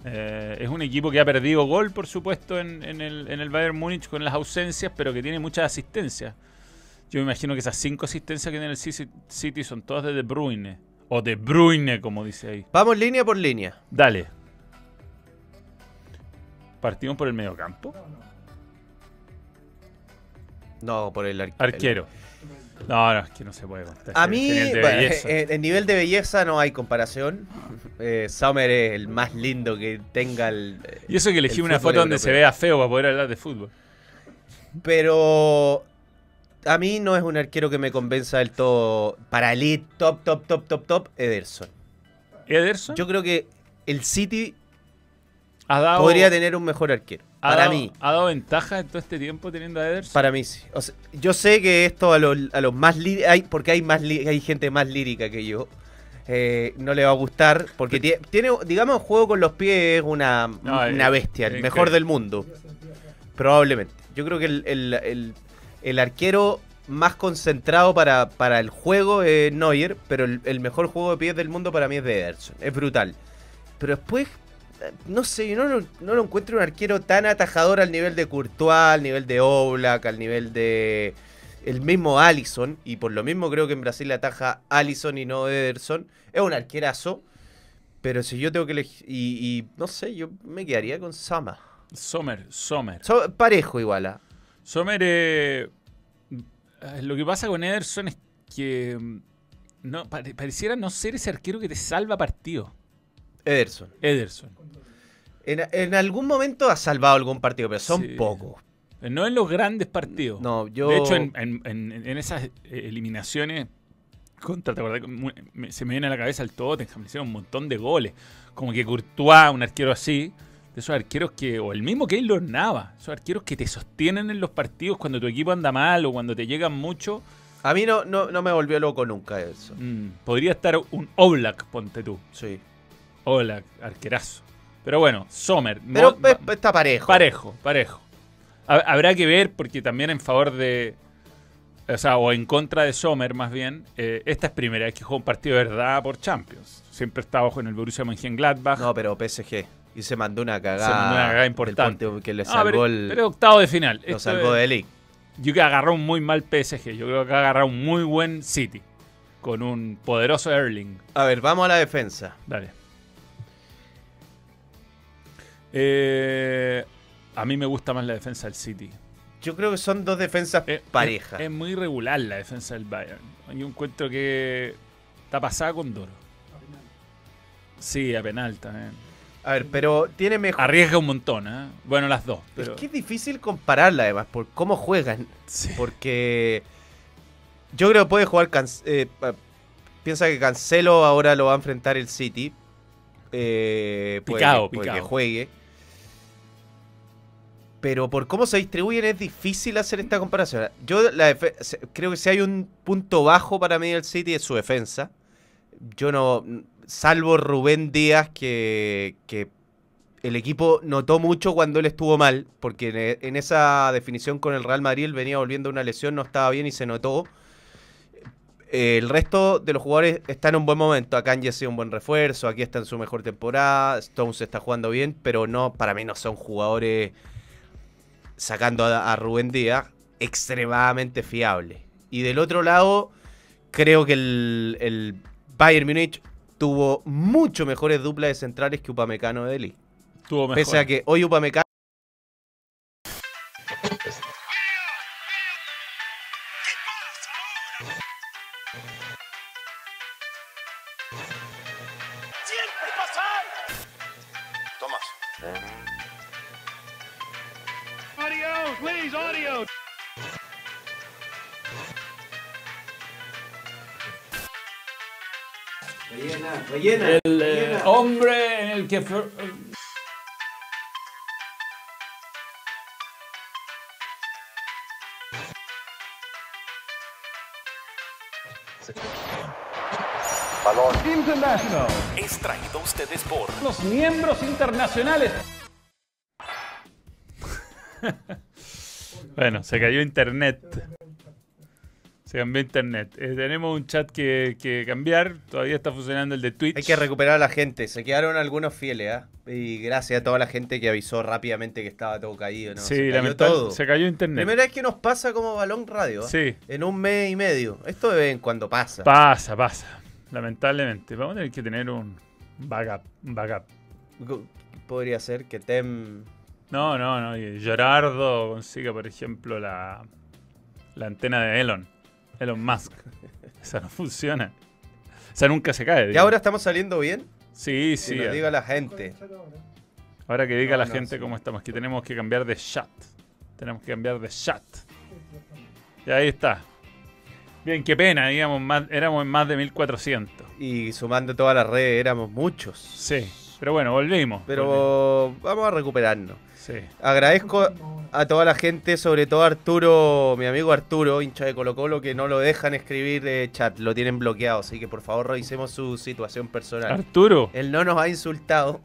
Eh, es un equipo que ha perdido gol, por supuesto, en, en el, en el Bayern Múnich con las ausencias, pero que tiene muchas asistencias. Yo me imagino que esas cinco asistencias que tiene el Ci- City son todas de De Bruyne. O De Bruyne, como dice ahí. Vamos línea por línea. Dale. Partimos por el mediocampo. No, por el ar- Arquero. No, no, es que no se puede contar. A mí, bueno, eh, en nivel de belleza no hay comparación. Eh, Summer es el más lindo que tenga el. y eso que elegí el una foto donde se vea feo para poder hablar de fútbol. Pero a mí no es un arquero que me convenza del todo. Para elite, top, top, top, top, top, Ederson. Ederson Yo creo que el City dado, podría tener un mejor arquero. Ha Para dado- mí. ¿Ha dado ventaja en todo este tiempo teniendo a Ederson? Para mí sí. O sea, yo sé que esto a los, a los más hay porque hay más hay gente más lírica que yo. eh, no le va a gustar porque tie- tiene, digamos, juego con los pies es una, No, una es- bestia, es el mejor del mundo. Probablemente. Yo creo que el, el- el- el arquero más concentrado para, para el juego es Neuer, pero el, el mejor juego de pies del mundo para mí es de Ederson. Es brutal. Pero después, no sé, yo no, lo- no lo encuentro un arquero tan atajador al nivel de Courtois, al nivel de Oblak, al nivel de el mismo Allison. Y por lo mismo creo que en Brasil le ataja Allison y no Ederson. Es un arquerazo. Pero si yo tengo que elegir. Y, y no sé, yo me quedaría con Sama. Sommer, Sommer. So- parejo igual a. Sommer, eh, lo que pasa con Ederson es que mm, no, pare- pareciera no ser ese arquero que te salva partido. Ederson. Ederson. En, en algún momento ha salvado algún partido, pero son Sí. pocos. No en los grandes partidos. No, yo. De hecho, en, en- en- en esas eh, eliminaciones contra, ¿te acordás? Se me viene a la cabeza el Tottenham, le hicieron un montón de goles. Como que Courtois, un arquero así, de esos arqueros que, o el mismo Keylor Nava, esos arqueros que te sostienen en los partidos cuando tu equipo anda mal o cuando te llegan mucho. A mí no, no, no me volvió loco nunca Ederson. mm, podría estar un Oblak, ponte tú. Sí. Oblak, arquerazo. Pero bueno, Sommer. Pero está parejo. Parejo, parejo. Ha- Habrá que ver, porque también en favor de. O sea, o en contra de Sommer, más bien. eh, esta es primera vez que juega un partido de verdad por Champions. Siempre está bajo en el Borussia Mönchengladbach. No, pero PSG. Y se mandó una cagada. Se mandó una cagada importante. que le Ah, salvó pero, el. pero octavo de final. lo Esto salvó de League. Yo creo que agarró un muy mal PSG. Yo creo que agarró un muy buen City. Con un poderoso Erling. A ver, vamos a la defensa. Dale. Eh, a mí me gusta más la defensa del City. Yo creo que son dos defensas Eh, parejas. Es, es muy regular la defensa del Bayern. Yo encuentro que está pasada con Doro. Sí, a penal también. A ver, pero tiene mejor. Arriesga un montón, ¿eh? Bueno, las dos. Pero... Es que es difícil compararla además por cómo juegan. Sí. Porque yo creo que puede jugar. Can- eh, piensa que Cancelo ahora lo va a enfrentar el City. Eh, puede Picado, puede que picado. juegue. Pero por cómo se distribuyen es difícil hacer esta comparación. Yo la creo que si hay un punto bajo para mí del City es su defensa. Yo no. Salvo Rubén Díaz, que, el equipo notó mucho cuando él estuvo mal, porque en, esa definición con el Real Madrid él venía volviendo una lesión, no estaba bien y se notó. Eh, el resto de los jugadores está en un buen momento. Akanji ha sido un buen refuerzo, aquí está en su mejor temporada, Stones está jugando bien, pero no, para mí no son jugadores, sacando a, a Rubén Díaz, extremadamente fiables. Y del otro lado, creo que el, el Bayern Múnich tuvo mucho mejores duplas de centrales que Upamecano de Deli. Estuvo mejor. Pese a que hoy Upamecano que... Flor- Balón. International. Es traído a ustedes por Los miembros internacionales. Bueno, se cayó internet. Se cambió internet. Eh, tenemos un chat que, que cambiar. Todavía está funcionando el de Twitch. Hay que recuperar a la gente. Se quedaron algunos fieles, ¿ah? Y gracias a toda la gente que avisó rápidamente que estaba todo caído, ¿no? Sí, se cayó todo. Se cayó internet. Primera vez que nos pasa como balón radio, ¿ah? Sí. En un mes y medio. Esto de vez en cuando pasa. Pasa, pasa. Lamentablemente. Vamos a tener que tener un backup. Un backup. Podría ser que Tem... No, no, no. y Gerardo consiga, por ejemplo, la, la antena de Elon. Elon Musk. Esa no funciona. Esa nunca se cae. ¿Y digo. ahora estamos saliendo bien? Sí, Que sí. nos diga la gente. Ahora que diga No, la no, gente sí. cómo estamos, que tenemos que cambiar de chat. Tenemos que cambiar de chat. Y ahí está. Bien, qué pena, digamos, más, éramos en más de 1400. Y sumando todas las redes éramos muchos. Sí, pero bueno, volvimos. volvimos. Pero vamos a recuperarnos. Sí. Agradezco a toda la gente, sobre todo a Arturo, mi amigo Arturo, hincha de Colo Colo, que no lo dejan escribir eh, chat, lo tienen bloqueado, así que por favor revisemos su situación personal. Arturo, Él no nos ha insultado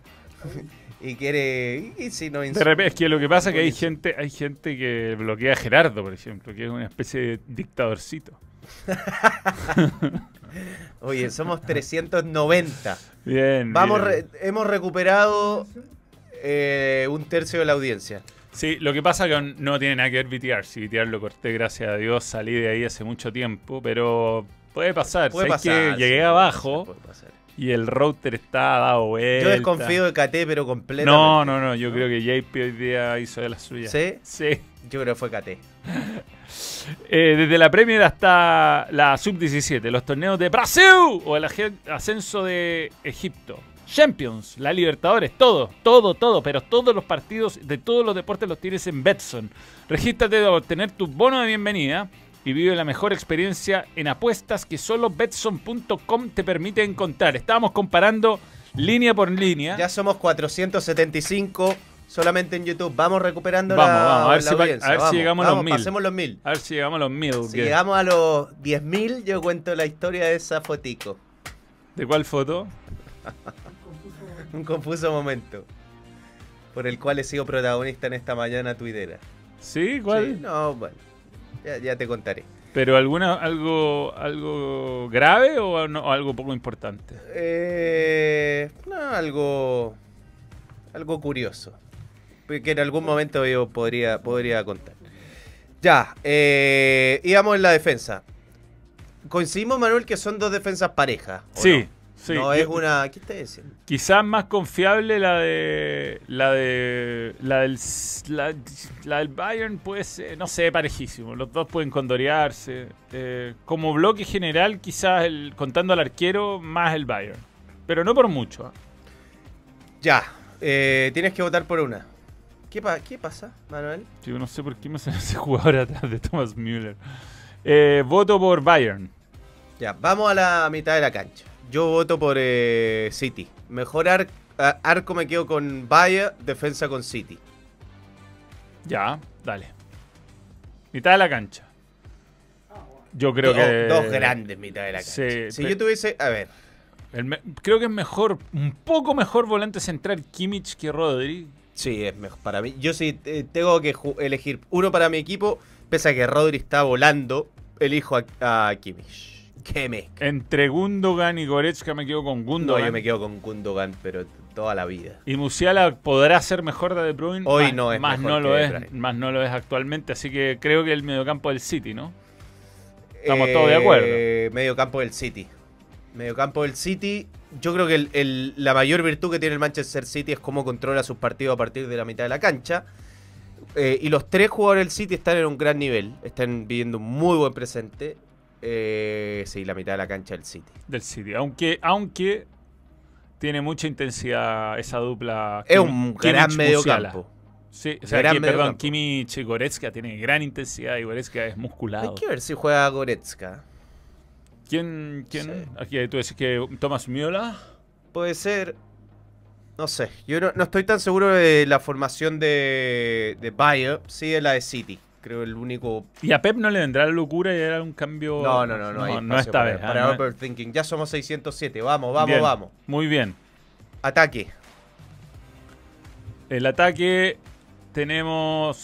y quiere... Y, si de insulta... es que lo que pasa es que hay gente, hay gente que bloquea a Gerardo, por ejemplo, que es una especie de dictadorcito. Oye, somos 390. Bien. Vamos, bien. re- hemos recuperado eh, un tercio de la audiencia. Sí, lo que pasa que no tiene nada que ver VTR. Si VTR lo corté, gracias a Dios, salí de ahí hace mucho tiempo, pero puede pasar. Puede ¿Sabes pasar. que sí, llegué abajo pasar, puede pasar. y el router está dado vuelta. Yo desconfío de KT, pero completamente. No, no, no. Yo creo que JP hoy día hizo de las suyas. ¿Sí? Sí. Yo creo que fue KT. Eh, desde la Premier hasta la Sub-17, los torneos de Brasil o el ascenso de Egipto. Champions, la Libertadores, todo, todo, todo, pero todos los partidos de todos los deportes los tienes en Betson. Regístrate para obtener tu bono de bienvenida y vive la mejor experiencia en apuestas que solo Betson.com te permite encontrar. Estábamos comparando línea por línea. Ya somos 475 solamente en YouTube. Vamos recuperando Vamos, la, vamos, a ver la si audiencia. a ver si Vamos, llegamos a los mil. Pasemos los mil. A ver si llegamos a los mil. Si que- llegamos a los 10.000, yo cuento la historia de esa fotico. ¿De cuál foto? Un confuso momento. Por el cual he sido protagonista en esta mañana tuidera. ¿Sí? ¿Cuál? Sí, no, bueno. Ya, ya te contaré. ¿Pero alguna, algo, algo grave o, no- algo poco importante? Eh, no, algo. Algo curioso. Que en algún momento yo podría, podría contar. Ya, eh, íbamos en la defensa. Coincidimos, Manuel, que son dos defensas parejas. ¿o Sí, No, sí. No es una. ¿Qué estás diciendo? Quizás más confiable la de. La de. La del. La, la del Bayern puede ser. No sé, parejísimo. Los dos pueden condorearse. Eh, como bloque general, quizás el, contando al arquero, más el Bayern. Pero no por mucho. ¿ah? Ya, eh, tienes que votar por una. ¿Qué, pa- ¿Qué pasa, Manuel? Yo no sé por qué me sale ese jugador atrás de Thomas Müller. Eh, voto por Bayern. Ya, vamos a la mitad de la cancha. Yo voto por eh, City. Mejor ar- arco me quedo con Bayer, defensa con City. Ya, dale. Mitad de la cancha. Yo creo que. Dos grandes mitad de la cancha. Sí, si yo tuviese. A ver. me- creo que es mejor, un poco mejor volante central Kimmich que Rodri. Sí, es mejor para mí. Yo sí eh, tengo que elegir uno para mi equipo. Pese a que Rodri está volando, elijo a, a Kimmich. Kimmich. Entre Gundogan y Goretzka me quedo con No, Gundogan. yo me quedo con Gundogan, pero toda la vida. Y Musiala podrá ser mejor de De Bruyne. Hoy más, no es más mejor no que lo es, más no lo es actualmente, así que creo que el mediocampo del City, ¿no? Estamos todos de acuerdo. Eh, Medio campo del City. Medio campo del City. Yo creo que el- el- la mayor virtud que tiene el Manchester City es cómo controla sus partidos a partir de la mitad de la cancha. Eh, y los tres jugadores del City están en un gran nivel. Están viviendo un muy buen presente. Eh, sí, la mitad de la cancha del City. Del City. Aunque, aunque tiene mucha intensidad esa dupla. Es Kim- un gran medio Musiala. campo. Sí, o sea, Gran que, perdón, mediocampo. Kimmich y Goretzka gran intensidad y Goretzka es Hay musculado. que ver si juega Goretzka. ¿Quién? quién? Sí. Aquí tú decís que Thomas Müller. Puede ser. No sé. Yo no, no estoy tan seguro de la formación de, de Bayer. Sí, de la de City. Creo el único Y a Pep no le vendrá la locura y era un cambio. No, no, no, no. No, espacio esta para, vez. ah, Para no es- overthinking. Ya somos 607. Vamos, vamos, Bien, vamos. Muy bien. Ataque. El ataque tenemos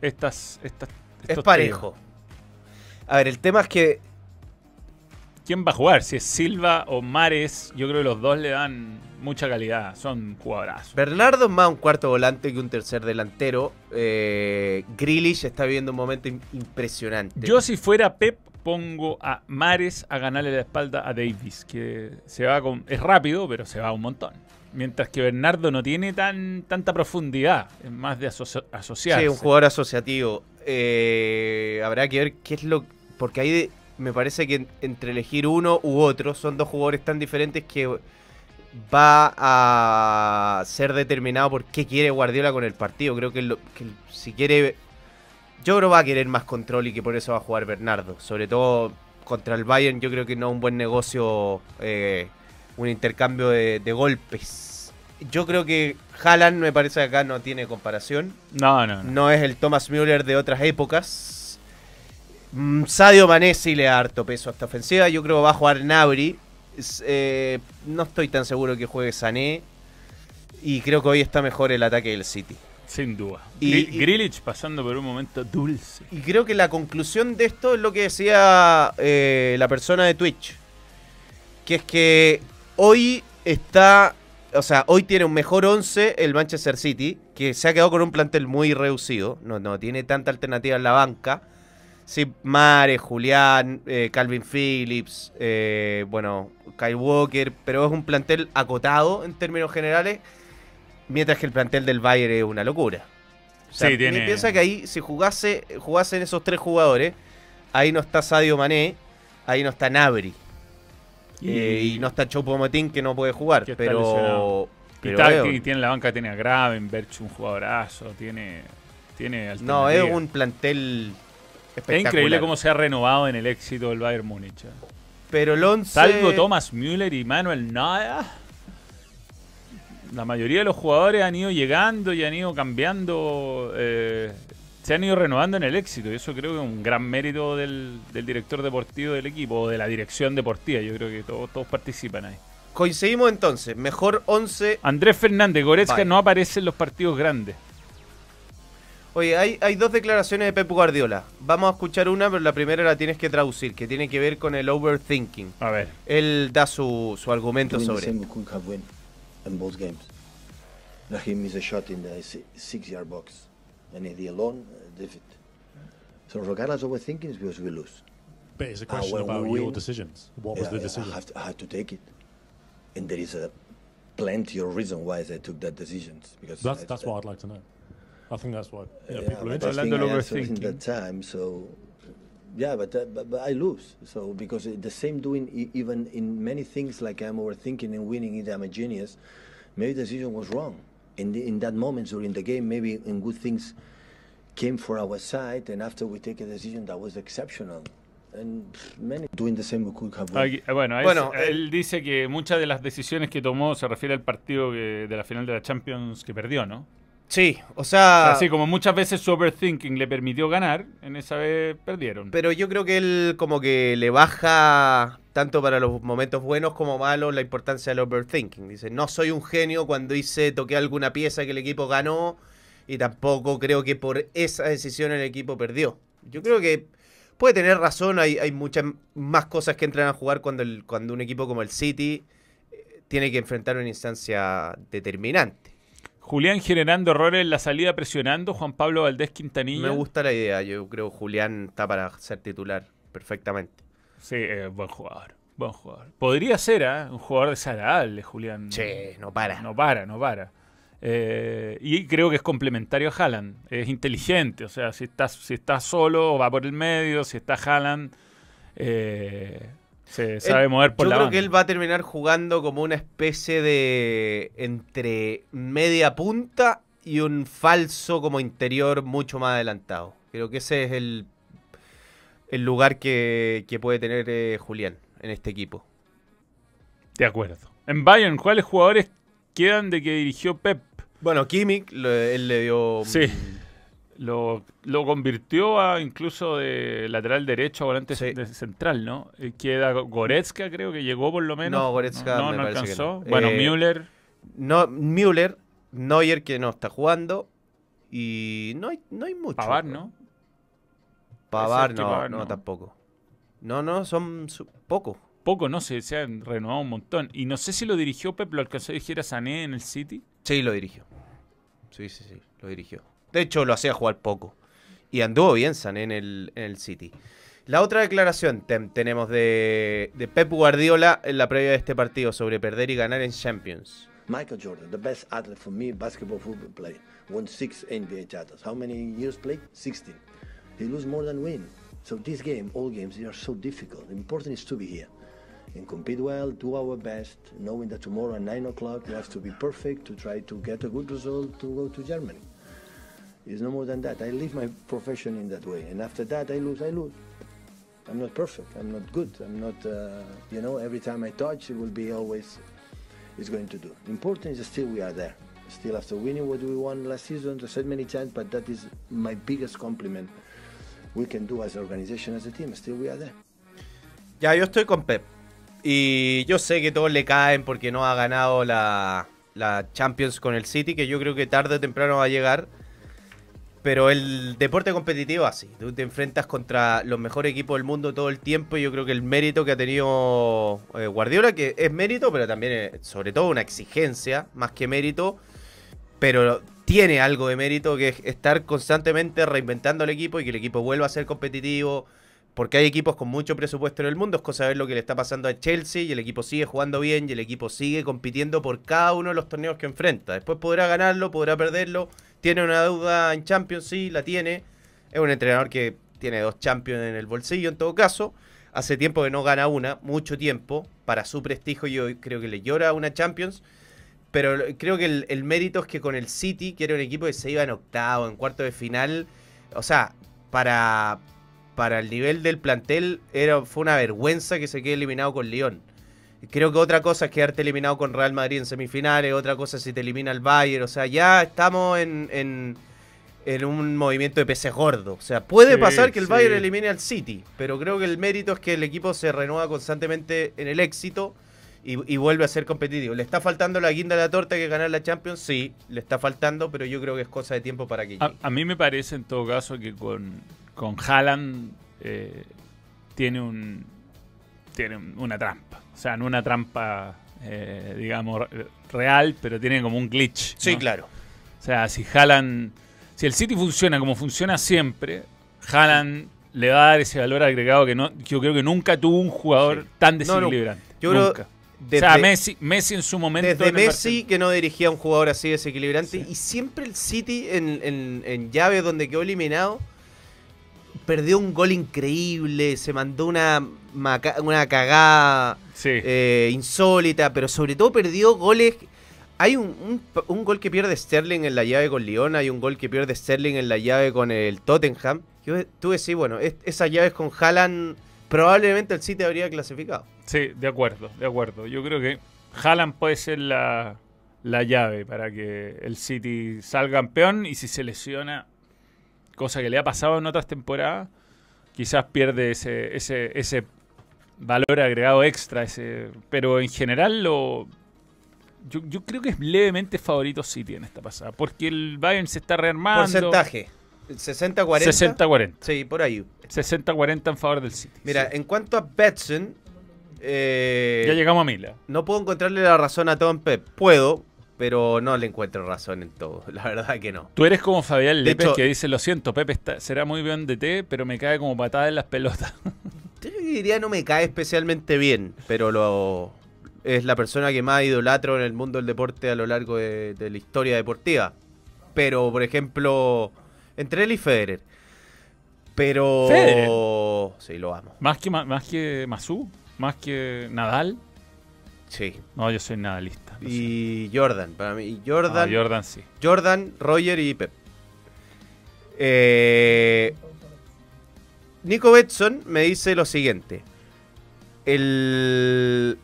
estas, estas Es parejo. A ver, el tema es que ¿Quién va a jugar? Si es Silva o Mares, yo creo que los dos le dan mucha calidad. Son jugadorazos. Bernardo es más un cuarto volante que un tercer delantero. Eh, Grealish está viviendo un momento im- impresionante. Yo si fuera Pep pongo a Mares a ganarle la espalda a Davis, que se va con es rápido, pero se va un montón. Mientras que Bernardo no tiene tan tanta profundidad, es más de asoci- asociarse. Sí, un jugador asociativo. Eh, habrá que ver qué es lo. Porque ahí de- me parece que en- entre elegir uno u otro son dos jugadores tan diferentes que va a ser determinado por qué quiere Guardiola con el partido. Creo que, lo- que si quiere. Yo creo va a querer más control y que por eso va a jugar Bernardo. Sobre todo contra el Bayern, yo creo que no es un buen negocio eh, un intercambio de, de golpes. Yo creo que Haaland me parece que acá no tiene comparación. No, no, no. No es el Thomas Müller de otras épocas. Mm, Sadio Mané sí le da harto peso a esta ofensiva. Yo creo que va a jugar Nabri. Eh, no estoy tan seguro que juegue Sané. Y creo que hoy está mejor el ataque del City. Sin duda. Y- Gri- y- Grealish pasando por un momento dulce. Y creo que la conclusión de esto es lo que decía eh, la persona de Twitch. Que es que hoy está. O sea, hoy tiene un mejor 11 el Manchester City. Que se ha quedado con un plantel muy reducido. No, no tiene tanta alternativa en la banca. Sí, Mare, Julián, eh, Calvin Phillips, eh, bueno, Kyle Walker. Pero es un plantel acotado en términos generales. Mientras que el plantel del Bayern es una locura. O sea, Sí, tiene- Piensa que ahí, si jugase, jugasen esos tres jugadores, ahí no está Sadio Mané, ahí no está Nabri. eh, Y, no está Choupo-Moting que no puede jugar. Que pero. Y, pero es- que tiene en la banca, tiene a Gravenberch, un jugadorazo, tiene, tiene no, es un plantel Es increíble cómo se ha renovado en el éxito del Bayern Múnich. ¿eh? Pero el 11. Salvo Thomas Müller y Manuel Neuer, la mayoría de los jugadores han ido llegando y han ido cambiando, eh, se han ido renovando en el éxito. Y eso creo que es un gran mérito del, del director deportivo del equipo o de la dirección deportiva. Yo creo que todos, todos participan ahí. Coincidimos entonces. Mejor 11. Andrés Fernández, Goretzka no aparece en los partidos grandes. Oye, hay, hay dos declaraciones de Pep Guardiola. Vamos a escuchar una, pero la primera la tienes que traducir, que tiene que ver con el overthinking. A ver. Él da su, su argumento sobre. Raheem a shot in the si- six-yard box, and he alone uh, did it. So regardless of overthinking, it's because we lose. But it's a Ah, question about we your win- decisions. What was the yeah, decision? I have, to, I have to take it, and there is a plenty of reason why I took that decisions. Because That's I- that's what I'd like to know. I think that's what yeah, yeah, people are but I interested. think Hablando I del answered in overthinking. that time. So yeah, but, uh, but but I lose. So because the same doing even in many things like I'm overthinking and winning it, I'm a genius. Maybe the decision was wrong. In the, in that moment during the game, maybe in good things came for our side, and after we take a decision that was exceptional. And many doing the same we could have won. Aquí- eh, bueno, es- Bueno, él dice que muchas de las decisiones que tomó se refiere al partido que- de la final de la Champions que perdió, ¿no? Sí, o sea, Así como muchas veces su overthinking le permitió ganar, en esa vez perdieron. Pero yo creo que él como que le baja tanto para los momentos buenos como malos la importancia del overthinking. Dice, no soy un genio cuando hice, toqué alguna pieza que el equipo ganó y tampoco creo que por esa decisión el equipo perdió. Yo creo que puede tener razón, hay, hay muchas más cosas que entran a jugar cuando, el, cuando un equipo como el City eh, tiene que enfrentar una instancia determinante. Julián generando errores en la salida, presionando. Juan Pablo Valdés Quintanilla. Me gusta la idea, yo creo que Julián está para ser titular perfectamente. Sí, eh, buen jugador. Buen jugador. Podría ser, ¿ah? Un jugador desagradable, Julián. Che, no para. No para, no para. Eh, y creo que es complementario a Haaland. Es inteligente. O sea, si está, si está solo, va por el medio. Si está Haaland, eh, se sabe Él- mover por yo la creo banda. que él va a terminar jugando como una especie de entre media punta y un falso como interior mucho más adelantado. Creo que ese es el, el lugar que, que puede tener eh, Julián en este equipo. De acuerdo. En Bayern, ¿cuáles jugadores quedan de que dirigió Pep? Bueno, Kimmich, él le dio... Sí. Lo, lo convirtió a incluso de lateral derecho a volante Sí. de central, ¿no? Eh, Queda Goretzka, creo que llegó por lo menos. No, Goretzka no, me no alcanzó. no. Bueno, Eh, Müller. No, Müller, Neuer que no está jugando y no hay, no hay mucho. Pavar, ¿no? Pavar no, no, no. tampoco. No, no, son su- pocos. Poco, no sé, se han renovado un montón. Y no sé si lo dirigió Pep, lo alcanzó a dirigir a Sané en el City. Sí, lo dirigió. Sí, sí, sí, lo dirigió. De hecho, lo hacía jugar poco. Y anduvo bien Sané en el, en el City. La otra declaración tem- tenemos de, de Pep Guardiola en la previa de este partido sobre perder y ganar en Champions. Michael Jordan, the best athlete for me, basketball football player, won six NBA titles. How many years played? 16. He lose more than win. So this game, all games, they are so difficult. The important is to be here and compete well, do our best, knowing that tomorrow at 9 o'clock we have to be perfect to try to get a good result to go to Germany. It's no more than that. I live my profession in that way. And after that, I lose, I lose. I'm not perfect. I'm not good. I'm not, uh, you know, every time I touch, it will be always it's going to do. Important is still we are there. Still after winning what we won last season, I said many times, but that is my biggest compliment we can do as an organization, as a team. Still we are there. Ya, yo estoy con Pep. Y yo sé que todos le caen porque no ha ganado la, la Champions con el City, que yo creo que tarde o temprano va a llegar. Pero el deporte competitivo así. Tú te enfrentas contra los mejores equipos del mundo todo el tiempo. Y yo creo que el mérito que ha tenido eh, Guardiola, que es mérito, pero también es sobre todo una exigencia, más que mérito. Pero tiene algo de mérito que es estar constantemente reinventando el equipo y que el equipo vuelva a ser competitivo. Porque hay equipos con mucho presupuesto en el mundo. Es cosa de ver lo que le está pasando a Chelsea. Y el equipo sigue jugando bien. Y el equipo sigue compitiendo por cada uno de los torneos que enfrenta. Después podrá ganarlo, podrá perderlo. Tiene una deuda en Champions, sí, la tiene. Es un entrenador que tiene dos Champions en el bolsillo en todo caso. Hace tiempo que no gana una, mucho tiempo. Para su prestigio yo creo que le llora una Champions. Pero creo que el, mérito es que con el City, que era un equipo que se iba en octavo, en cuarto de final. O sea, para, para el nivel del plantel era, fue una vergüenza que se quede eliminado con Lyon. Creo que otra cosa es quedarte eliminado con Real Madrid en semifinales, otra cosa es si te elimina el Bayern, o sea, ya estamos en, en, en un movimiento de peces gordo. O sea, puede Sí, pasar que el sí. Bayern elimine al City, pero creo que el mérito es que el equipo se renueva constantemente en el éxito y, y vuelve a ser competitivo. ¿Le está faltando la guinda de la torta que ganar la Champions? Sí, le está faltando, pero yo creo que es cosa de tiempo para que A, llegue. a mí me parece en todo caso que con, con Haaland eh, tiene un tiene un- una trampa. O sea, no una trampa, eh, digamos, re- real, pero tiene como un glitch. Sí, claro. O sea, si Haaland. Si el City funciona como funciona siempre, Haaland le va a dar ese valor agregado que no, yo creo que nunca tuvo un jugador Sí. tan No, no. desequilibrante. Yo creo nunca. desde- o sea, Messi, Messi en su momento. Desde Messi, que no dirigía a un jugador así desequilibrante. Sí. Y siempre el City en, en, en llaves donde quedó eliminado. Perdió un gol increíble. Se mandó una, una cagada Sí. eh, insólita. Pero sobre todo perdió goles. Hay un, un- un gol que pierde Sterling en la llave con Lyon. Hay un gol que pierde Sterling en la llave con el Tottenham. Yo, tú decís, bueno, es- esas llaves con Haaland. Probablemente el City habría clasificado. Sí, de acuerdo, de acuerdo. Yo creo que Haaland puede ser la, la llave para que el City salga campeón y si se lesiona, cosa que le ha pasado en otras temporadas, quizás pierde ese, ese, ese valor agregado extra. Ese, pero en general lo... Yo, yo creo que es levemente favorito City en esta pasada, porque el Bayern se está rearmando. Porcentaje: 60-40. 60-40. Sí, por ahí. 60-40 en favor del City. Mira, sí. en cuanto a Betson, eh, ya llegamos a Mila. no puedo encontrarle la razón a Tom Pep. Puedo, pero no le encuentro razón en todo. La verdad que no. Tú eres como Fabián hecho- que dice, lo siento, Pepe está- será muy bien de té, pero me cae como patada en las pelotas. Yo diría no me cae especialmente bien, pero lo es la persona que más idolatro en el mundo del deporte a lo largo de, de la historia deportiva. Pero, por ejemplo, entre él y Federer. Pero... ¿Federer? Sí, lo amo. más que más que Masú, más que Nadal. Sí. No, yo soy nadalista. Y Jordan, para mí. Ah, Jordan, Jordan sí. Jordan, Roger y Pep. Eh, Nico Betson me dice lo siguiente. El...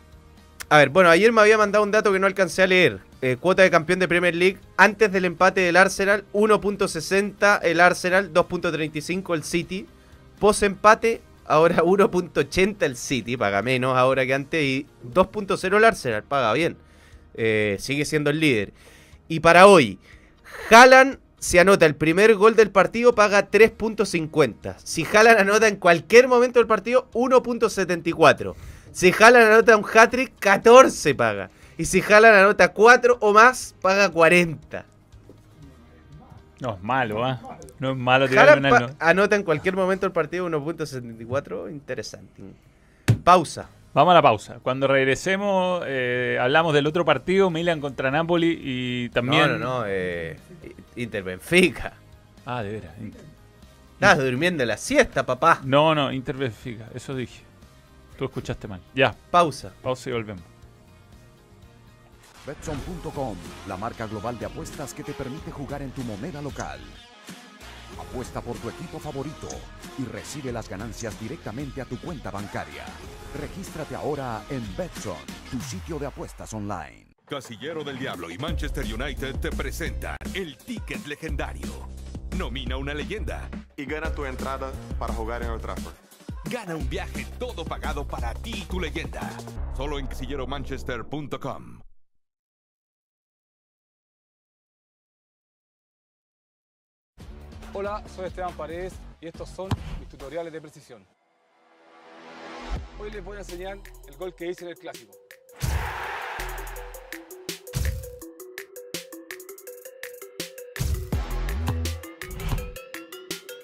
A ver, bueno, ayer me había mandado un dato que no alcancé a leer. Eh, cuota de campeón de Premier League antes del empate del Arsenal, 1.60 el Arsenal, 2.35 el City. Post empate, ahora 1.80 el City, paga menos ahora que antes, y 2.0 el Arsenal, paga bien. Eh, sigue siendo el líder. Y para hoy, Haaland si anota el primer gol del partido, paga 3.50. Si Haaland anota en cualquier momento del partido, 1.74. Si Haaland anota un hat-trick, 14 paga. Y si Haaland anota 4 o más, paga 40. No es malo, ¿ah? No es malo tirar pa- no. anota en cualquier momento del partido 1.74. Interesante. Pausa. Vamos a la pausa. Cuando regresemos, eh, hablamos del otro partido, Milan contra Napoli y también. No, no, no. Eh, Inter Benfica. Ah, de veras. Inter- Estás durmiendo la siesta, papá. No, no, Inter Benfica, eso dije. Tú escuchaste mal. Ya, Pausa. pausa y volvemos. Betson.com, la marca global de apuestas que te permite jugar en tu moneda local. Apuesta por tu equipo favorito y recibe las ganancias directamente a tu cuenta bancaria. Regístrate ahora en Betson, tu sitio de apuestas online. Casillero del Diablo y Manchester United te presentan el ticket legendario. Nomina una leyenda. Y gana tu entrada para jugar en el Trafford. Gana un viaje todo pagado para ti y tu leyenda. Solo en casilleromanchester.com. Hola, soy Esteban Paredes y estos son mis tutoriales de precisión. Hoy les voy a enseñar el gol que hice en el clásico.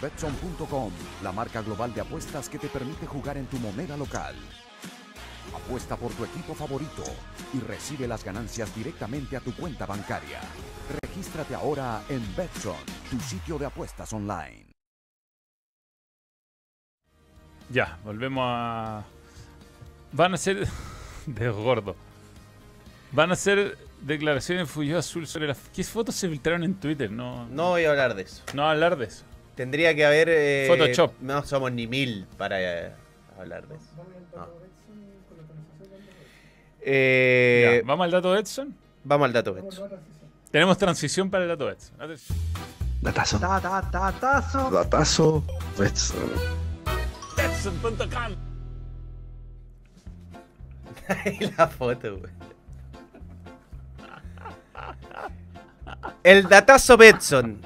Betson.com, la marca global de apuestas que te permite jugar en tu moneda local. Apuesta por tu equipo favorito y recibe las ganancias directamente a tu cuenta bancaria. Regístrate ahora en Betson, tu sitio de apuestas online. Ya, volvemos a. Van a ser. de gordo. Van a ser declaraciones de Fuyo Azul sobre las. ¿Qué fotos se filtraron en Twitter? No, No voy a hablar de eso. no hablar de eso. Tendría que haber. eh, Photoshop. No somos ni mil para eh, hablar de eso. No. Eh, Ya, ¿Vamos al dato de Edson? vamos al dato Betson. Tenemos transición para el dato de Edson. Atención. Datazo. Datazo. Betson. Edson.com. Ahí la foto, güey. El datazo Betson.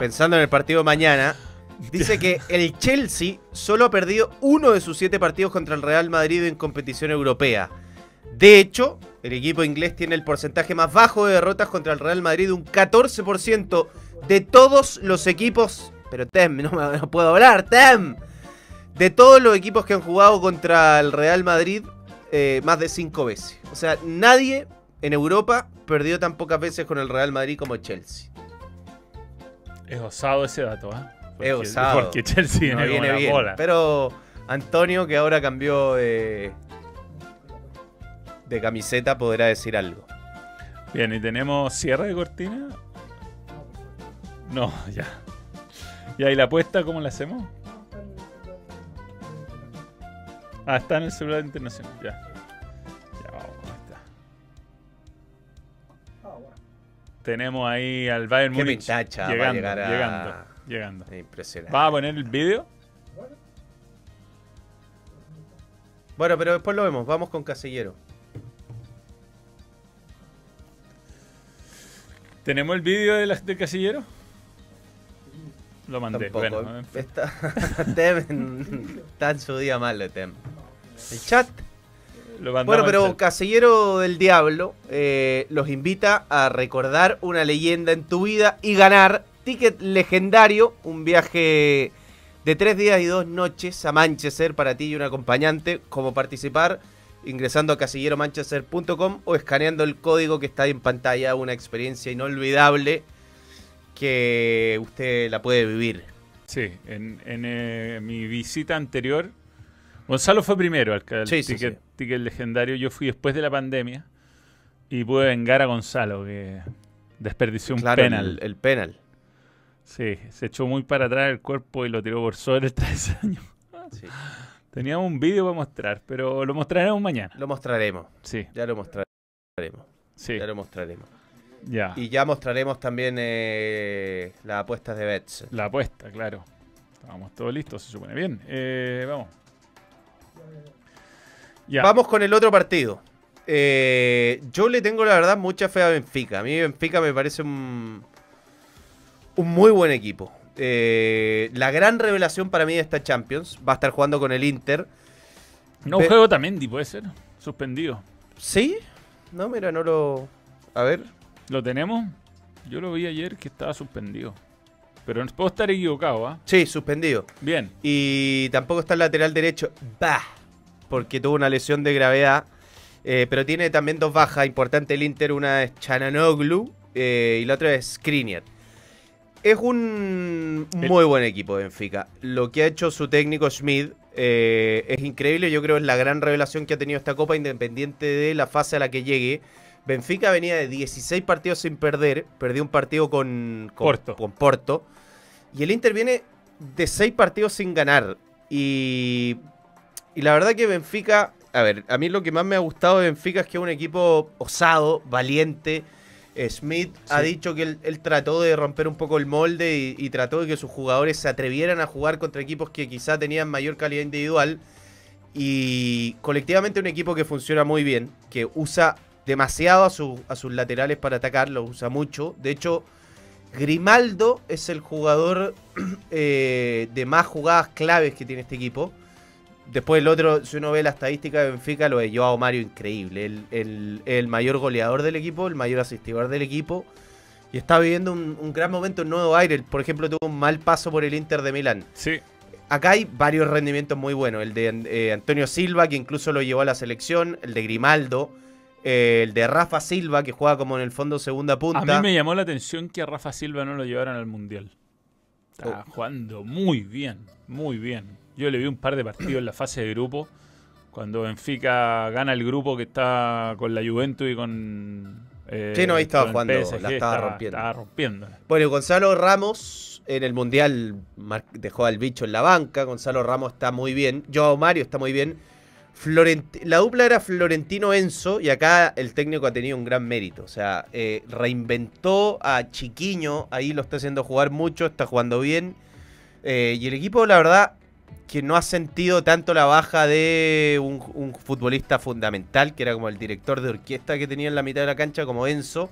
Pensando en el partido mañana. Dice que el Chelsea solo ha perdido uno de sus siete partidos contra el Real Madrid en competición europea. De hecho, el equipo inglés tiene el porcentaje más bajo de derrotas contra el Real Madrid, un 14% de todos los equipos. Pero Tem, no, me- no puedo hablar, Tem. De todos los equipos que han jugado contra el Real Madrid, eh, más de cinco veces. O sea, nadie en Europa perdió tan pocas veces con el Real Madrid como Chelsea. Es osado ese dato, ¿ah? Es osado. Porque Chelsea No viene, como viene la bien. bola. Pero Antonio, que ahora cambió de, de camiseta, podrá decir algo. Bien, y tenemos cierre de cortina. No, ya. ¿Y ahí la apuesta cómo la hacemos? Ah, está en el celular internacional. Ya, Tenemos ahí al Bayern Qué Múnich pintacha va a llegando, a- llegando, llegando. Impresionante. ¿Va a poner el video? Bueno, pero después lo vemos. Vamos con Casillero. ¿Tenemos el vídeo de del casillero? Lo mandé. Tampoco. Bueno, en fin. Está, Tem está en su día malo, Tem. El chat. Lo Bueno, pero. Casillero del Diablo eh, los invita a recordar una leyenda en tu vida y ganar ticket legendario, un viaje de tres días y dos noches a Manchester para ti y un acompañante. Como participar ingresando a casilleromanchester.com o escaneando el código que está ahí en pantalla, una experiencia inolvidable que usted la puede vivir. Sí, en, en, eh, mi visita anterior, Gonzalo fue primero al, al Sí, ticket, sí. ticket legendario. Yo fui después de la pandemia y pude vengar a Gonzalo, que desperdició un Claro, penal. El, el penal. Sí, se echó muy para atrás el cuerpo y lo tiró por sobre el travesaño. Teníamos un vídeo para mostrar, pero lo mostraremos mañana. Lo mostraremos. Sí, Ya lo mostraremos. sí, Ya lo mostraremos. ya. Y ya mostraremos también eh, las apuestas de Bets. La apuesta, claro. Estábamos todos listos, se supone. Bien, eh, vamos. Vamos con el otro partido. Eh, yo le tengo la verdad mucha fe a Benfica. A mí Benfica me parece un, un muy buen equipo. Eh, la gran revelación para mí de esta Champions va a estar jugando con el Inter. No Ve- juego Tamendi, puede ser. Suspendido. ¿Sí? No, mira, no lo... A ver. ¿Lo tenemos? Yo lo vi ayer que estaba suspendido. Pero puedo estar equivocado, ¿ah? Sí, suspendido. Bien. Y tampoco está el lateral derecho. Bah. Porque tuvo una lesión de gravedad. Eh, pero tiene también dos bajas importantes el Inter. Una es Chananoglu eh, y la otra es Skriniar. Es un muy buen equipo Benfica. Lo que ha hecho su técnico Schmid eh, es increíble. Yo creo que es la gran revelación que ha tenido esta Copa, independiente de la fase a la que llegue. Benfica venía de 16 partidos sin perder. Perdió un partido con, con Porto. con Porto. Y el Inter viene de 6 partidos sin ganar. Y, y la verdad que Benfica, a ver, a mí lo que más me ha gustado de Benfica es que es un equipo osado, valiente. Smith ha dicho que él, él trató de romper un poco el molde y, y trató de que sus jugadores se atrevieran a jugar contra equipos que quizá tenían mayor calidad individual. Y colectivamente un equipo que funciona muy bien, que usa demasiado a, su- a sus laterales para atacar, lo usa mucho. De hecho, Grimaldo es el jugador eh, de más jugadas claves que tiene este equipo. Después el otro, si uno ve la estadística de Benfica, lo de Joao Mario, increíble. El, el- el mayor goleador del equipo, el mayor asistidor del equipo. Y está viviendo un, un gran momento, un nuevo aire. Por ejemplo, tuvo un mal paso por el Inter de Milán. Sí. Acá hay varios rendimientos muy buenos. El de eh, Antonio Silva, que incluso lo llevó a la selección. El de Grimaldo. Eh, el de Rafa Silva, que juega como en el fondo segunda punta. A mí me llamó la atención que a Rafa Silva no lo llevaran al Mundial. Está Oh. jugando muy bien, muy bien. Yo le vi un par de partidos en la fase de grupo. Cuando Benfica gana el grupo que está con la Juventus y con. eh, Sí, no, ahí estaba jugando, PSG, la estaba rompiendo. Estaba rompiendo. Bueno, Gonzalo Ramos en el Mundial dejó al bicho en la banca. Gonzalo Ramos está muy bien. Joao Mario está muy bien. La dupla era Florentino-Enzo y acá el técnico ha tenido un gran mérito. O sea, eh, reinventó a Chiquiño, ahí lo está haciendo jugar mucho, está jugando bien. Eh, y el equipo, la verdad, que no ha sentido tanto la baja de un, un futbolista fundamental, que era como el director de orquesta que tenía en la mitad de la cancha, como Enzo.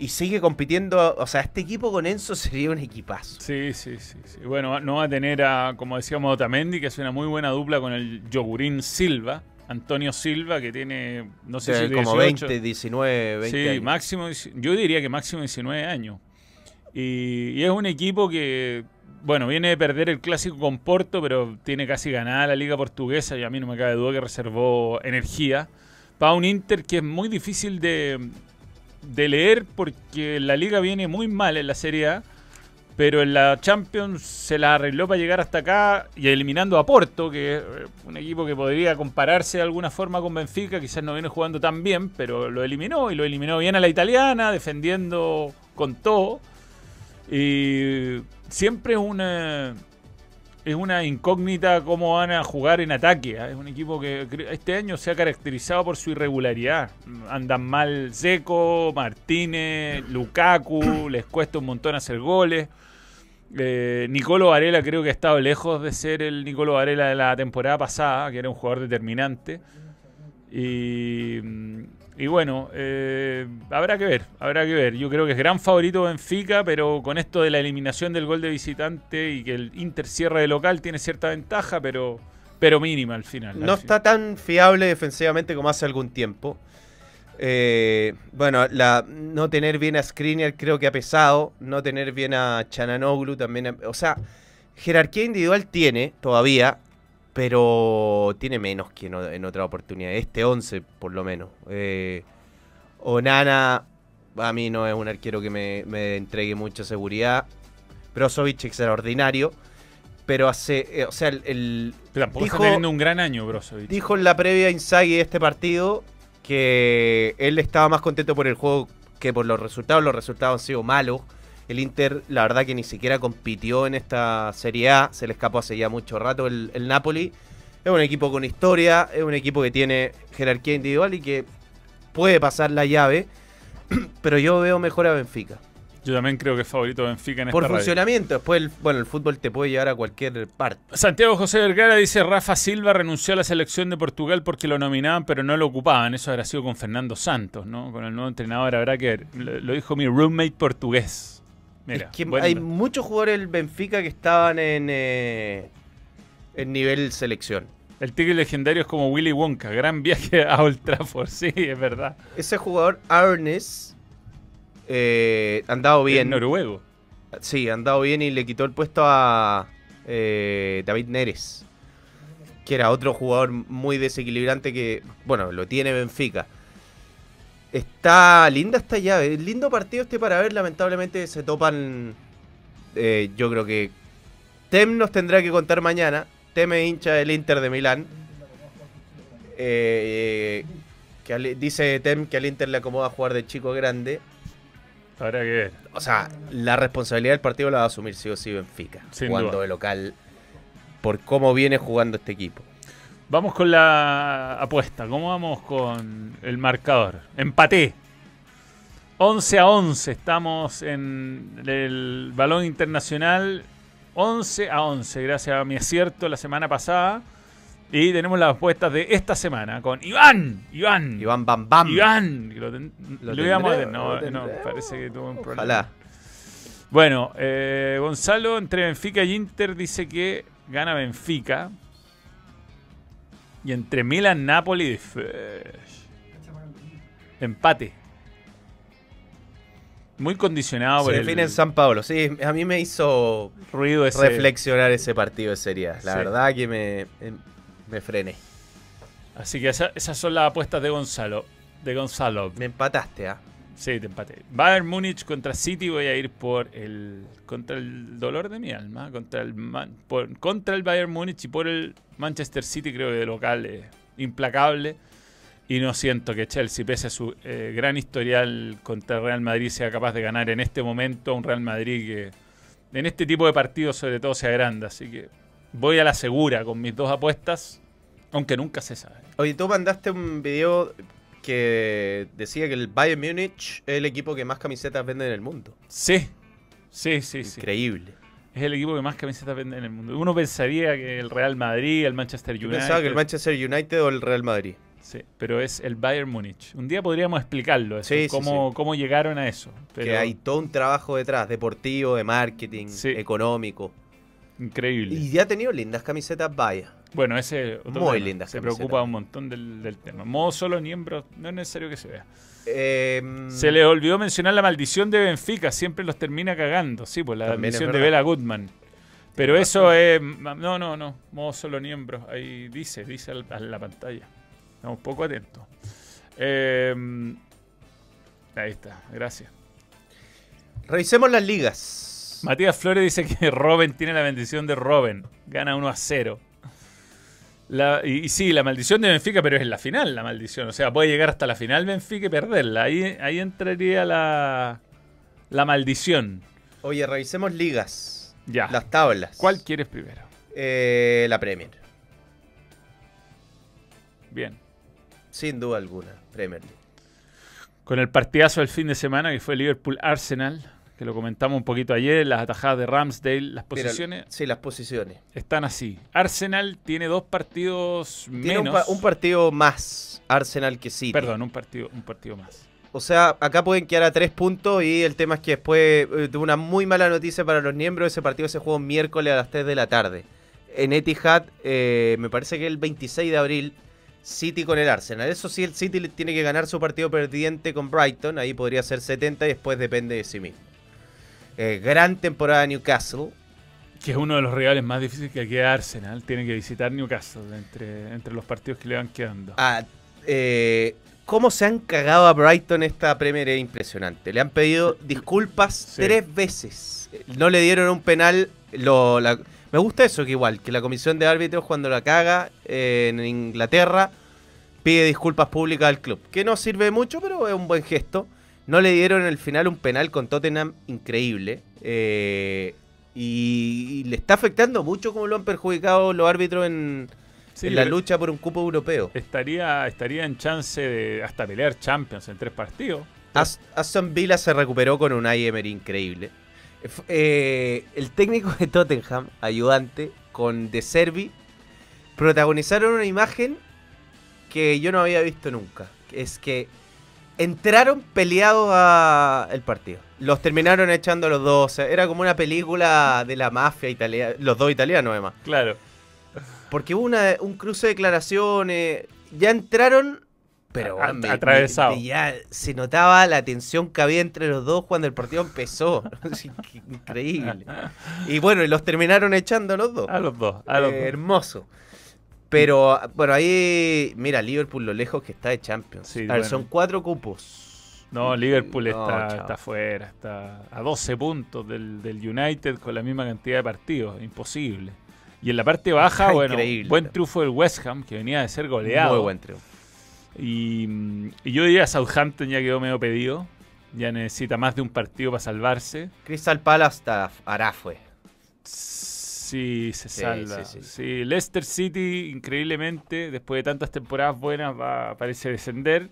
Y sigue compitiendo. O sea, este equipo con Enzo sería un equipazo. Sí, sí, sí, sí. Bueno, no va a tener a, como decíamos, Otamendi, que es una muy buena dupla con el Yogurín Silva. Antonio Silva, que tiene, no sé si como 18. 20, 19, 20 sí, años. máximo, yo diría que máximo 19 años. Y, y es un equipo que, bueno, viene de perder el clásico con Porto, pero tiene casi ganada la liga portuguesa y a mí no me cabe duda que reservó energía. Para un Inter que es muy difícil de, de leer porque la liga viene muy mal en la Serie A, pero en la Champions se la arregló para llegar hasta acá y eliminando a Porto, que es eh, un equipo que podría compararse de alguna forma con Benfica, quizás no viene jugando tan bien, pero lo eliminó y lo eliminó bien a la italiana, defendiendo con todo. Y siempre es una es una incógnita cómo van a jugar en ataque. ¿eh? Es un equipo que este año se ha caracterizado por su irregularidad. Andan mal Zeco, Martínez, Lukaku, les cuesta un montón hacer goles. Eh, Nicolo Varela creo que ha estado lejos de ser el Nicolo Varela de la temporada pasada, que era un jugador determinante. Y, y bueno, eh, habrá que ver, habrá que ver. Yo creo que es gran favorito Benfica, pero con esto de la eliminación del gol de visitante y que el Inter cierra de local tiene cierta ventaja, pero, pero mínima al final. No al está tan fiable defensivamente como hace algún tiempo. Eh, bueno, la, no tener bien a Skriniar creo que ha pesado. No tener bien a Chananoglu también. ha- o sea, jerarquía individual tiene todavía, pero tiene menos que en, en otra oportunidad. Este 11, por lo menos. Eh, Onana, a mí no es un arquero que me, me entregue mucha seguridad. Brozovic extraordinario. Pero hace, eh, o sea, el, el- Pero tampoco dijo, está teniendo un gran año, Brozovic. dijo en la previa Inzaghi de este partido que él estaba más contento por el juego que por los resultados. Los resultados han sido malos. El Inter, la verdad que ni siquiera compitió en esta Serie A. Se le escapó hace ya mucho rato el, el Napoli. Es un equipo con historia, es un equipo que tiene jerarquía individual y que puede pasar la llave. Pero yo veo mejor a Benfica. Yo también creo que es favorito Benfica en Por esta radio. funcionamiento, después, el, bueno, el fútbol te puede llevar a cualquier parte. Santiago José Vergara dice Rafa Silva renunció a la selección de Portugal porque lo nominaban pero no lo ocupaban. Eso habrá sido con Fernando Santos, ¿no? Con el nuevo entrenador habrá que ver. Lo, lo dijo mi roommate portugués. Mira, Es que buen- hay muchos jugadores del Benfica que estaban en, eh, en nivel selección. El tigre legendario es como Willy Wonka. Gran viaje a Old Trafford. Sí, es verdad. Ese jugador, Arnes, eh, andado bien. Noruego. Sí, andado bien y le quitó el puesto a eh, David Neres, que era otro jugador muy desequilibrante que, bueno, lo tiene Benfica. Está linda esta llave, lindo partido este para ver, lamentablemente se topan, eh, yo creo que Tem nos tendrá que contar mañana, Tem es hincha del Inter de Milán, Eh, que al- dice Tem que al Inter le acomoda jugar de chico grande, Habrá que ver. o sea, la responsabilidad del partido la va a asumir sí o sí Benfica. Sin jugando duda. de local. Por cómo viene jugando este equipo. Vamos con la apuesta. ¿Cómo vamos con el marcador? Empaté. 11 a 11. Estamos en el balón internacional. 11 a 11. Gracias a mi acierto la semana pasada. Y tenemos las apuestas de esta semana con Iván. Iván. Iván Bam Bam. Iván. Lo, ten- Lo lo íbamos a tener. No, no, parece que tuvo un problema. Ojalá. Bueno, eh, Gonzalo entre Benfica y Inter dice que gana Benfica. Y entre Milan, Napoli y Fesh. Empate. Muy condicionado por Se el en San Pablo. Sí, a mí me hizo ruido ese. reflexionar ese partido de Serie. La Sí. verdad que me, em, me frené. Así que esa- esas son las apuestas de Gonzalo. De Gonzalo. Me empataste, ¿ah? Sí, te empaté. Bayern Múnich contra City voy a ir por el contra el dolor de mi alma, contra el Man- contra el Bayern Múnich y por el Manchester City creo que de local es implacable y no siento que Chelsea pese a su eh, gran historial contra el Real Madrid sea capaz de ganar en este momento un Real Madrid que en este tipo de partidos sobre todo se agranda, así que voy a la segura con mis dos apuestas, aunque nunca se sabe. Oye, tú mandaste un video que decía que el Bayern Múnich es el equipo que más camisetas vende en el mundo. Sí, sí, sí, sí. Increíble. Es el equipo que más camisetas vende en el mundo. Uno pensaría que el Real Madrid, el Manchester Yo United. pensaba que el Manchester United o el Real Madrid. Sí, pero es el Bayern Múnich. Un día podríamos explicarlo, eso, Sí, sí, cómo, sí. cómo llegaron a eso. Pero Que hay todo un trabajo detrás, deportivo, de marketing, económico. Increíble. Y ya ha tenido lindas camisetas, vaya. Bueno, ese es otro Muy tema. lindas Se preocupa un montón del, del tema. Modo solo miembros, no es necesario que se vea. Em, Se le olvidó mencionar la maldición de Benfica, siempre los termina cagando. Sí, pues la maldición de. Bela Goodman. Pero eso es. No, no, no. Modo solo miembros. Ahí dice, dice a la pantalla. Estamos poco atentos. Eh, ahí está, gracias. Revisemos las ligas. Matías Flores dice que Robin tiene la bendición de Robin. Gana 1 a 0. La- y, y sí, la maldición de Benfica, pero es en la final la maldición. O sea, puede llegar hasta la final Benfica y perderla. Ahí, ahí entraría la, la maldición. Oye, revisemos ligas. Ya. Las tablas. ¿Cuál quieres primero? Eh, la Premier. Bien. Sin duda alguna, Premier League. Con el partidazo del fin de semana que fue Liverpool-Arsenal, que lo comentamos un poquito ayer, las atajadas de Ramsdale, las posiciones sí, las posiciones. están así. Arsenal tiene dos partidos Tiene un, menos. pa- un partido más Arsenal que City. Perdón, un partido, un partido más. O sea, acá pueden quedar a tres puntos y el tema es que después eh, de una muy mala noticia para los miembros, ese partido se jugó miércoles a las 3 de la tarde. En Etihad, eh, me parece que el 26 de abril, City con el Arsenal. Eso sí, el City tiene que ganar su partido perdiente con Brighton, ahí podría ser 70 y después depende de sí mismo. Eh, gran temporada de Newcastle. Que es uno de los rivales más difíciles que queda Arsenal. Tiene que visitar Newcastle entre, entre los partidos que le van quedando. Ah, eh, ¿Cómo se han cagado a Brighton esta Premier es impresionante? Le han pedido disculpas Sí. tres veces. No le dieron un penal. Lo, la- Me gusta eso, que igual, que la comisión de árbitros cuando la caga eh, en Inglaterra pide disculpas públicas al club. Que no sirve mucho, pero es un buen gesto. No le dieron en el final un penal con Tottenham increíble. eh, y, y le está afectando mucho como lo han perjudicado los árbitros en, Sí, en la lucha por un cupo europeo. Estaría, estaría en chance de hasta pelear Champions en tres partidos. As- Aston Villa se recuperó con un Emery increíble. Eh, el técnico de Tottenham, ayudante, con De Servi, protagonizaron una imagen que yo no había visto nunca. Es que entraron peleados al partido. Los terminaron echando los dos. o sea, era como una película de la mafia italiana. Los dos italianos, además. Claro. Porque hubo una- un cruce de declaraciones. Ya entraron. Pero A- me- atravesado. me- me ya se notaba la tensión que había entre los dos cuando el partido empezó. Increíble. Y bueno, y los terminaron echando los dos. A los dos. A los Eh, dos. hermoso. Pero bueno, ahí. Mira, Liverpool lo lejos que está de Champions. Sí, A ver, bueno. son cuatro cupos. No, Liverpool No, está, chao. está fuera, está a 12 puntos del, del United con la misma cantidad de partidos, imposible. Y en la parte baja, Está bueno, increíble. buen triunfo del West Ham, que venía de ser goleado. Muy buen triunfo. Y, y yo diría Southampton ya quedó medio pedido, ya necesita más de un partido para salvarse. Crystal Palace está, hará fue. Sí, se salva. sí, sí. Sí, Leicester City, increíblemente, después de tantas temporadas buenas, va, parece descender.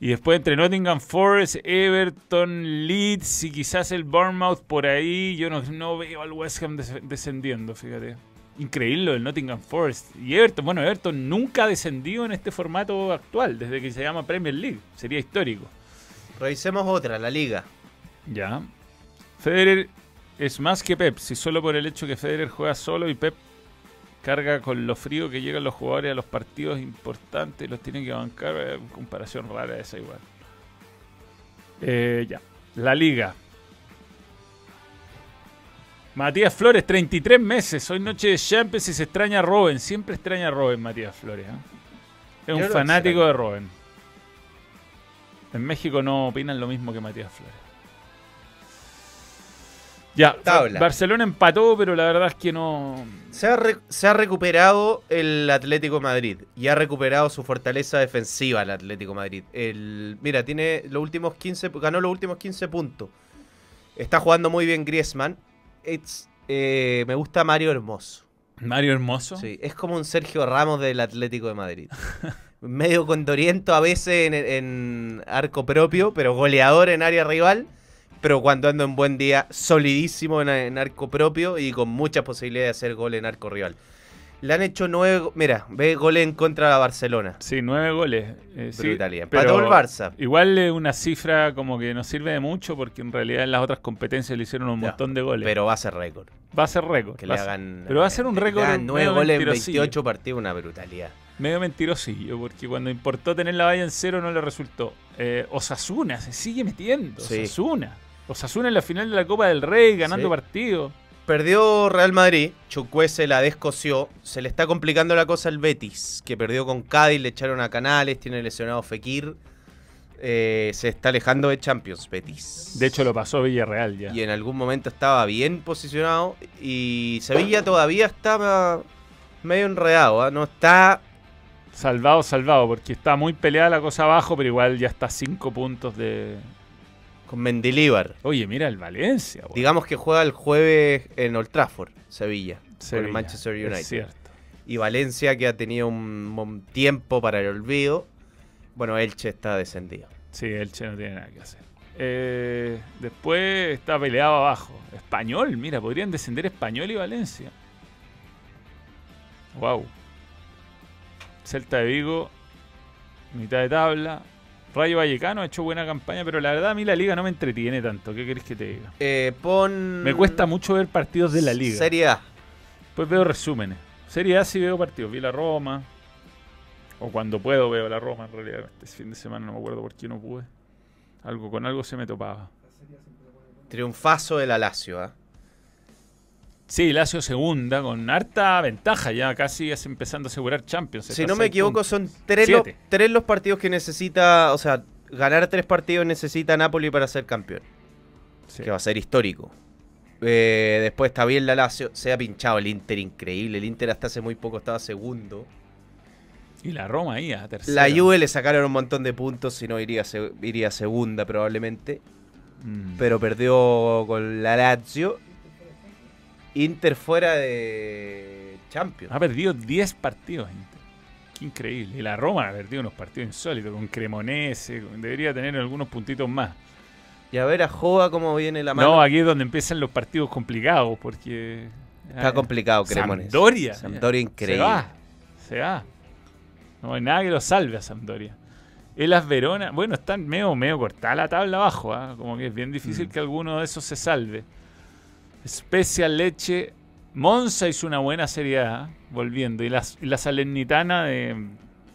Y después entre Nottingham Forest, Everton, Leeds y quizás el Bournemouth por ahí, yo no, no veo al West Ham des- descendiendo, fíjate. Increíble el Nottingham Forest. Y Everton, bueno, Everton nunca ha descendido en este formato actual, desde que se llama Premier League. Sería histórico. Revisemos otra, la liga. Ya. Federer es más que Pep, si solo por el hecho que Federer juega solo y Pep carga con lo frío que llegan los jugadores a los partidos importantes y los tienen que bancar. eh, comparación rara esa igual. Eh, ya. La liga. Matías Flores, 33 meses. Hoy noche de Champions y se extraña a Robin. Siempre extraña a Robin, Matías Flores. ¿eh? Es un fanático de Robin. En México no opinan lo mismo que Matías Flores. Ya, Tabla. Barcelona empató, pero la verdad es que no. Se ha, re- se ha recuperado el Atlético Madrid y ha recuperado su fortaleza defensiva el Atlético Madrid. El, mira, tiene los últimos 15, ganó los últimos 15 puntos. Está jugando muy bien Griezmann. It's, eh, me gusta Mario Hermoso. Mario Hermoso. Sí, es como un Sergio Ramos del Atlético de Madrid. Medio condoriento a veces en, en arco propio, pero goleador en área rival. Pero cuando anda en buen día, solidísimo en, en arco propio y con muchas posibilidades de hacer gol en arco rival. Le han hecho nueve. Mira, ve goles en contra de Barcelona. Sí, nueve goles. Eh, sí, Brutalidad. pero Empató el Barça. Igual es una cifra como que no sirve de mucho porque en realidad en las otras competencias le hicieron un montón de goles. Pero va a ser récord. va a ser récord. Que le hagan. pero va a ser un récord nueve goles en mentirosillo. 28 partidos, una brutalidad. Medio mentirosillo, porque cuando importó tener la valla en cero no le resultó. Eh, Osasuna se sigue metiendo. Sí. Osasuna. Osasuna en la final de la Copa del Rey, ganando Sí. partidos. Perdió Real Madrid, Chucuese la descoció. Se le está complicando la cosa al Betis, que perdió con Cádiz, le echaron a Canales, tiene lesionado Fekir. Eh, se está alejando de Champions, Betis. De hecho, lo pasó Villarreal ya. Y en algún momento estaba bien posicionado. Y Sevilla todavía está medio enredado, ¿ah? no está. Salvado, salvado, porque está muy peleada la cosa abajo, pero igual ya está a cinco puntos de. Con Mendilíbar. Oye, mira el Valencia. Digamos que juega el jueves en Old Trafford, Sevilla, con el Manchester es United. cierto. Y Valencia, que ha tenido un, un tiempo para el olvido. Bueno, Elche está descendido. Sí, Elche no tiene nada que hacer. Eh, después está peleado abajo. Español, mira, podrían descender Español y Valencia. Wow. Celta de Vigo, mitad de tabla. Rayo Vallecano ha hecho buena campaña, pero la verdad a mí la liga no me entretiene tanto. ¿Qué querés que te diga? Eh, pon. Me cuesta mucho ver partidos de la liga. Serie A. Pues veo resúmenes. Serie A sí veo partidos. Vi la Roma. O cuando puedo veo la Roma, en realidad. Este fin de semana no me acuerdo por qué no pude. Algo con algo se me topaba. Triunfazo de la Lazio, ¿ah? Sí, Lazio segunda, con harta ventaja ya, casi es empezando a asegurar Champions. Si no me equivoco, son tres, lo- tres los partidos que necesita. O sea, ganar tres partidos necesita Napoli para ser campeón. Sí. Que va a ser histórico. Eh, después está bien la Lazio. Se ha pinchado el Inter, increíble. El Inter hasta hace muy poco estaba segundo. Y la Roma ahí a tercera. La Juve le sacaron un montón de puntos, si no iría, iría segunda probablemente. Mm. Pero perdió con la Lazio. Inter fuera de Champions. Ha perdido 10 partidos. Inter. Qué increíble. Y la Roma ha perdido unos partidos insólitos con Cremonese. Debería tener algunos puntitos más. Y a ver a Joa cómo viene la mano. No, aquí es donde empiezan los partidos complicados porque... Está Ah, complicado, Cremonese. Sampdoria. Sampdoria increíble. Se va. Se va. No hay nada que lo salve a Sampdoria. Elas Verona, bueno, están medio, medio cortada la tabla abajo, ¿ah? como que es bien difícil Mm. que alguno de esos se salve. Spezia Leche, Monza hizo una buena serie A, volviendo, y la, y la Salernitana de,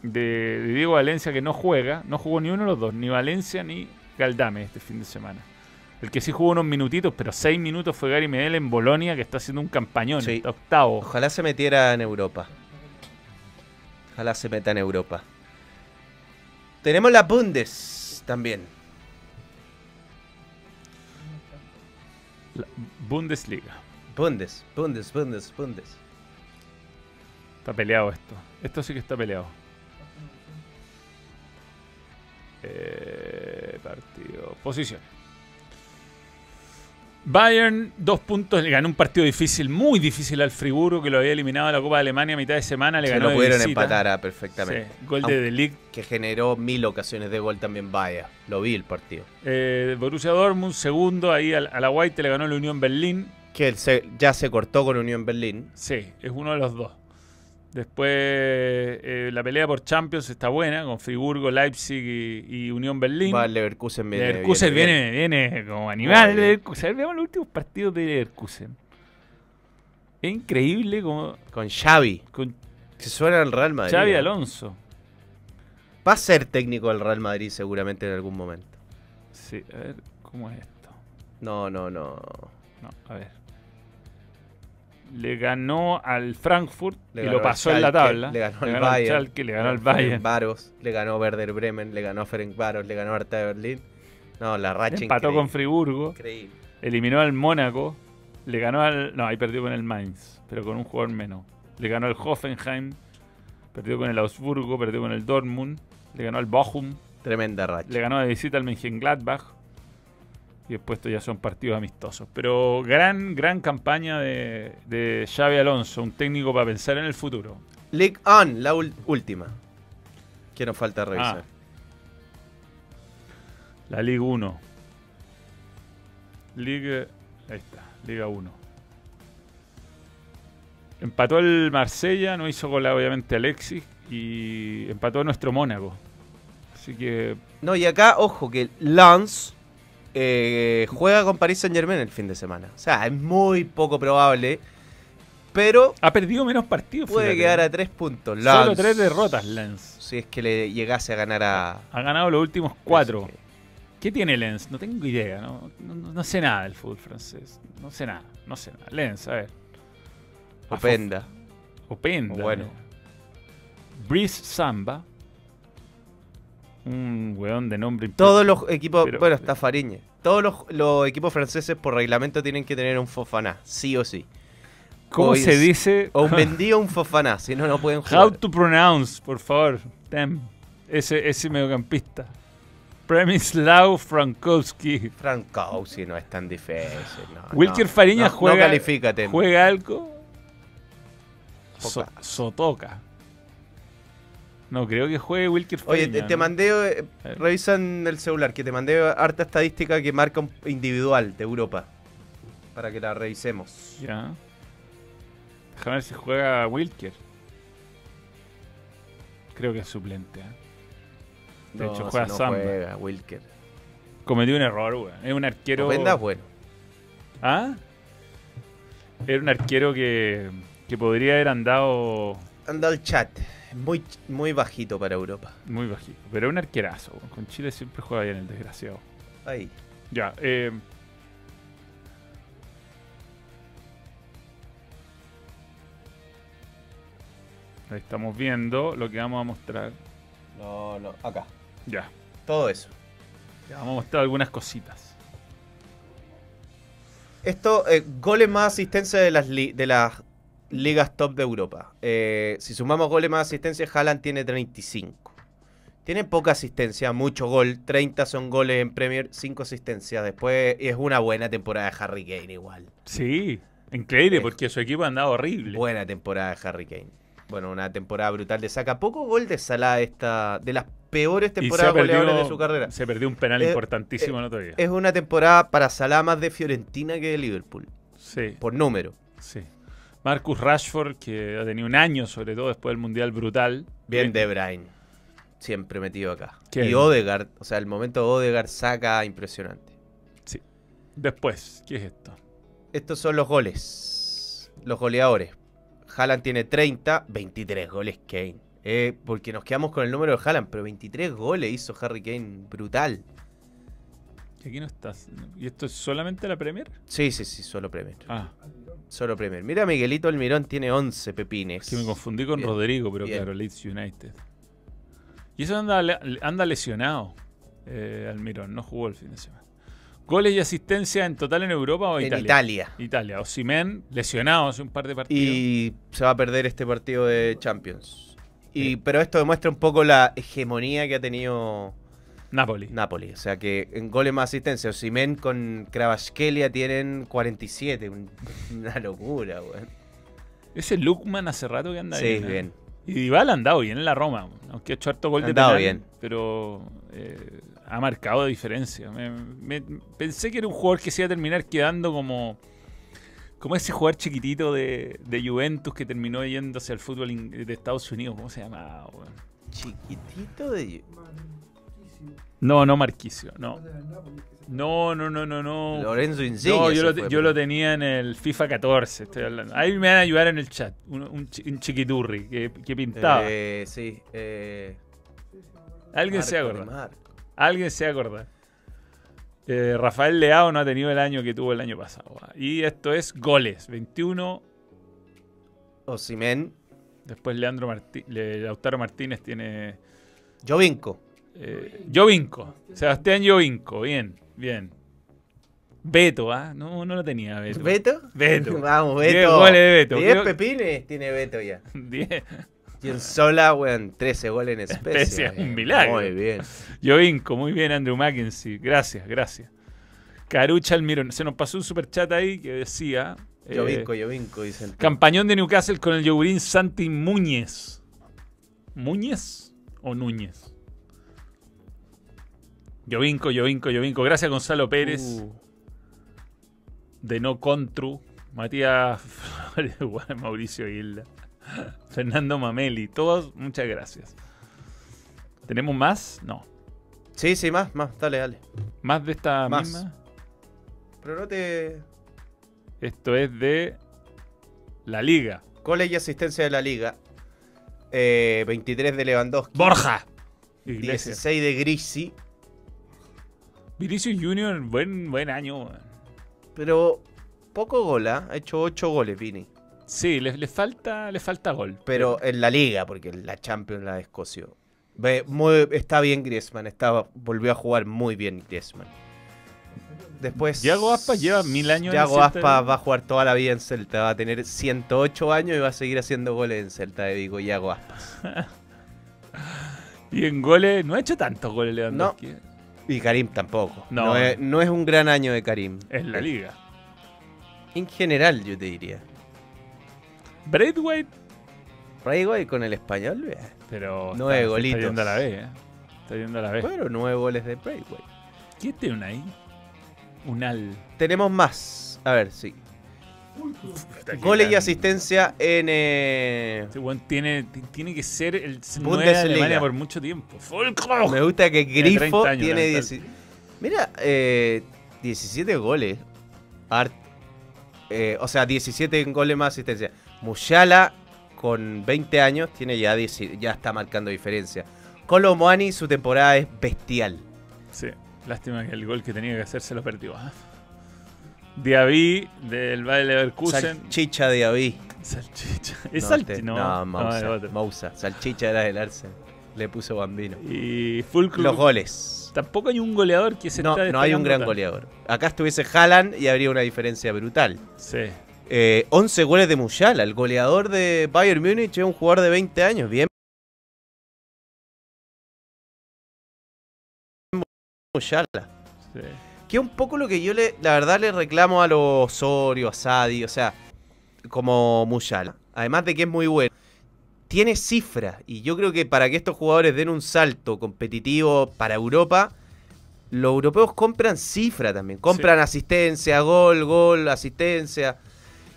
de- de Diego Valencia que no juega, no jugó ni uno de los dos, ni Valencia ni Galdame este fin de semana. El que sí jugó unos minutitos, pero seis minutos fue Gary Medel en Bolonia, que está haciendo un campañón, Sí. octavo. Ojalá se metiera en Europa. Ojalá se meta en Europa. Tenemos la Bundes también. La Bundesliga. Bundes, Bundes, Bundes, Bundes. Está peleado esto. Esto sí que está peleado. Eh, partido. Posición. Bayern, dos puntos. Le ganó un partido difícil, muy difícil al Friburgo, que lo había eliminado de la Copa de Alemania a mitad de semana. Le Se ganó pudieron empatar ah, perfectamente. Sí, gol de Aunque- De Ligt. Que generó mil ocasiones de gol también Vaya. Lo vi el partido. Eh, Borussia Dortmund, segundo. Ahí al- a la White le ganó la Unión Berlín. Que se- ya se cortó con Unión Berlín. Sí, es uno de los dos. Después eh, la pelea por Champions está buena, con Friburgo, Leipzig y, y Unión Berlín. Va Leverkusen viene. Leverkusen viene viene, viene, como animal. Bien. Leverkusen. A ver, veamos los últimos partidos de Leverkusen. Es increíble como Con Xavi. con Que suena al Real Madrid. Xavi ¿eh? Alonso. Va a ser técnico del Real Madrid seguramente en algún momento. Sí, a ver, ¿cómo es esto? No, no, no. No, a ver. Le ganó al Frankfurt Le y lo pasó en la tabla. Le ganó al al Bayern. Schalke, le ganó al Bayern. Varos, le ganó Werder Bremen, le ganó a Ferenc Varos, le ganó Hertha de Berlín. No, la racha Empató increíble. con Friburgo. Increíble. Eliminó al Mónaco. Le ganó al. No, ahí perdió con el Mainz, pero con un jugador menos. Le ganó al Hoffenheim. Perdió con el Augsburgo. Perdió con el Dortmund. Le ganó al Bochum. Tremenda racha. Le ganó de visita al Mönchengladbach. Y después estos ya son partidos amistosos. Pero gran, gran campaña de, de Xavi Alonso, un técnico para pensar en el futuro. League On, la última. Que nos falta revisar. Ah. La Liga 1. Liga. Ahí está, Liga 1. Empató el Marsella, no hizo gol obviamente Alexis. Y empató nuestro Mónaco. Así que. No, y acá, ojo, que Lance eh, juega con Paris Saint Germain el fin de semana. O sea, es muy poco probable. Pero Ha perdido menos partidos. puede fíjate. quedar a tres puntos. Solo tres derrotas, Lens. Si es que le llegase a ganar a. Ha ganado los últimos cuatro. ¿Qué tiene Lens? No tengo idea. No, no, no sé nada del fútbol francés. No sé nada. No sé nada. Lens, a ver. Openda. Openda. Bueno. Brice Samba. Un weón de nombre Todos los equipos. Pero- bueno, está Fariñe. Todos los, los equipos franceses por reglamento tienen que tener un Fofaná, sí o sí. ¿Cómo O se es- dice? O un Mendy o un Fofaná, si no, no pueden jugar. How to pronounce, por favor. Tem. Ese, ese mediocampista. Premislav Frankowski. Frankowski no es tan difícil. no, Wilker no. Fariña No- juega. No califícate. ¿Juega algo? So-. Sotoca. No creo que juegue Wilker Oye, te, te ¿no? mandé, eh, revisa en el celular, que te mandé harta estadística que marca un individual de Europa. Para que la revisemos. Ya. Déjame ver si juega Wilker. Creo que es suplente. ¿eh? De No, hecho, juega no Samba. juega Wilker. Cometió un error, weón. Es un arquero. Openda es bueno. ¿Ah? Era un arquero que, que podría haber andado Anda al chat. Muy, muy bajito para Europa. muy bajito. Pero un arquerazo. Con Chile siempre juega bien el desgraciado. Ahí. Ya, eh. Ahí estamos viendo lo que vamos a mostrar. No, no, acá. Ya. Todo eso. Ya vamos a mostrar algunas cositas. Esto, eh, goles más asistencia de las, li- de las ligas top de Europa. Eh, si sumamos goles más asistencia, Haaland tiene 35. Tiene poca asistencia, mucho gol. 30 son goles en Premier, 5 asistencias. Después es una buena temporada de Harry Kane igual. Sí, increíble, porque su equipo ha andado horrible. Buena temporada de Harry Kane. Bueno, una temporada brutal de saca. Poco gol de Salah esta, de las peores temporadas goleadoras de su carrera. se perdió un penal Eh, importantísimo eh, el otro día. Es una temporada para Salah más de Fiorentina que de Liverpool. Sí. Por número. Sí. Marcus Rashford, que ha tenido un año, sobre todo después del Mundial brutal. Bien De Bruyne. Siempre metido acá. ¿Quién? Y Odegaard. O sea, el momento de Odegaard saca impresionante. Sí. Después, ¿qué es esto? Estos son los goles. Los goleadores. Haaland tiene 30, 23 goles Kane. Eh, porque nos quedamos con el número de Haaland, pero 23 goles hizo Harry Kane. Brutal. Que aquí no estás. ¿Y esto es solamente la Premier? Sí, sí, sí, solo Premier. Ah, Solo Premier. Mira, Miguelito Almirón tiene 11 pepines. que me confundí con Bien, Rodrigo, pero bien. claro, Leeds United. Y eso anda, anda lesionado, eh, Almirón, no jugó el fin de semana. ¿Goles y asistencia en total en Europa o En Italia? Italia. Italia. Osimhen, lesionado hace un par de partidos. Y se va a perder este partido de Champions. Y, pero esto demuestra un poco la hegemonía que ha tenido Napoli. Napoli. O sea que en goles más asistencia, Osimhen con Kravaskelia tienen 47. un- una locura, weón. Ese Lukman hace rato que anda Sí, bien. ¿eh? bien. Y Dybala ha andado bien en la Roma, aunque ha hecho harto gol Ha de andado penal, bien. pero eh, ha marcado diferencia. Me- me- pensé que era un jugador que se iba a terminar quedando como como ese jugador chiquitito de, de Juventus que terminó yéndose al fútbol de Estados Unidos. ¿Cómo se llamaba? Chiquitito de. No, no Marquisio, no. No, no, no, no, no. Lorenzo Insigne No, yo, lo, fue, yo pero- lo tenía en el FIFA 14, estoy hablando. Ahí me van a ayudar en el chat. Un, un chi- un chiquiturri que, que pintaba. Eh, sí. Eh, Alguien se acuerda. Alguien se acuerda. Eh, Rafael Leao no ha tenido el año que tuvo el año pasado. Y esto es goles. 21. Osimhen. Después Leandro Martí Le- Lautaro Martínez tiene. Jovinko. Eh, Jovinko. Sebastián Jovinko. Bien, bien. Beto, ¿ah? No, no lo tenía Beto. ¿Beto? Beto. Vamos, Beto. goles de Beto. 10 Creo- pepines tiene Beto ya. Diez. Y en sola, weón, 13 goles en especie. Especia, un milagro. Muy bien. Jovinko, muy bien, Andrew Mackenzie. Gracias, gracias. Carucha Almirón. Se nos pasó un super chat ahí que decía. eh, Jovinko, Jovinko, dicen. Campañón de Newcastle con el yogurín Santi Muñez. ¿Muñez o Núñez? Jovinko, Jovinko, Jovinko. Gracias Gonzalo Pérez. Uh, De No Contru. Matías Flores, Mauricio Hilda. Fernando Mameli. Todos, muchas gracias. ¿Tenemos más? No. Sí, sí, más, más. Dale, dale. ¿Más de esta Más. misma? Pero no te. Esto es de la Liga. Goles y asistencia de la liga. Eh, 23 de Lewandowski. Borja. Iglesias. 16 de Grisi. Vinicius Junior, buen, buen año. Pero poco gol, ¿ah? Ha hecho 8 goles, Vini. Sí, le, le falta, le falta gol. Pero en la liga, porque en la Champions la descoció. Ve, muy- está bien Griezmann. Estaba, volvió a jugar muy bien Griezmann. Después. Thiago Aspas lleva mil años en Celta de Aspas Vigo. va a jugar toda la vida en Celta. Va a tener 108 años y va a seguir haciendo goles en Celta de Vigo. Thiago Aspas. Y en goles, no ha hecho tantos goles Lewandowski. eh, Y Karim tampoco. No. No, es, no es un gran año de Karim. En la liga. En general, yo te diría. Braithwaite, Braithwaite con el español, vea. pero Nueve está, golitos. está yendo a la B, ¿eh? Está yendo a la B. Bueno, nueve goles de Braithwaite. ¿Quién tiene ahí? Un al. Tenemos más. A ver, sí. Goles y asistencia en. eh, Este tiene, tiene que ser el 9 de. Alemania por mucho tiempo. Me gusta que Tiene 30 Grifo años, tiene lamentable. 10 Mira, eh, 17 goles. Art- eh, o sea, 17 goles más asistencia. Musiala, con 20 años, tiene ya, 10 ya está marcando diferencia. Colo Moani, su temporada es bestial. Sí, lástima que el gol que tenía que hacer se lo perdió. Diaby del Bayer Leverkusen. Salchicha de Aví. Salchicha. ¿Es no, No, no, no, Mousa, otro. Mousa. Salchicha era del Arsenal. Le puso Bambino. Y Fulcrum. Los goles. Tampoco hay un goleador que se No, está no hay un gran goleador. Acá estuviese Haaland y habría una diferencia brutal. Sí. Eh, 11 goles de Musiala. El goleador de Bayern Múnich es un jugador de 20 años. Bien. Musiala. sí. Que es un poco lo que yo le, la verdad le reclamo a los Osorio, a Sadi, o sea, como Musiala. Además de que es muy bueno. Tiene cifras y yo creo que para que estos jugadores den un salto competitivo para Europa, los europeos compran cifra también. Compran asistencia, gol, gol, asistencia.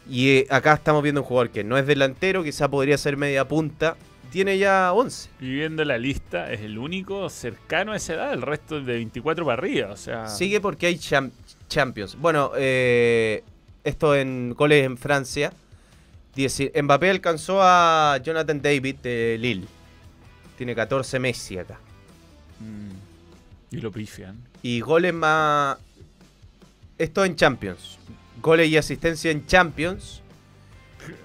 Y eh, acá estamos viendo un jugador que no es delantero, quizá podría ser media punta. Tiene ya 11. Y viendo la lista, es el único cercano a esa edad. El resto es de 24 para arriba. O sea. Sigue porque hay cham- Champions. Bueno, eh, esto en goles en Francia. Dieci- Mbappé alcanzó a Jonathan David de Lille. Tiene 14 Messi acá. Mm, y lo pifian. Y goles más... Esto en Champions. Goles y asistencia en Champions.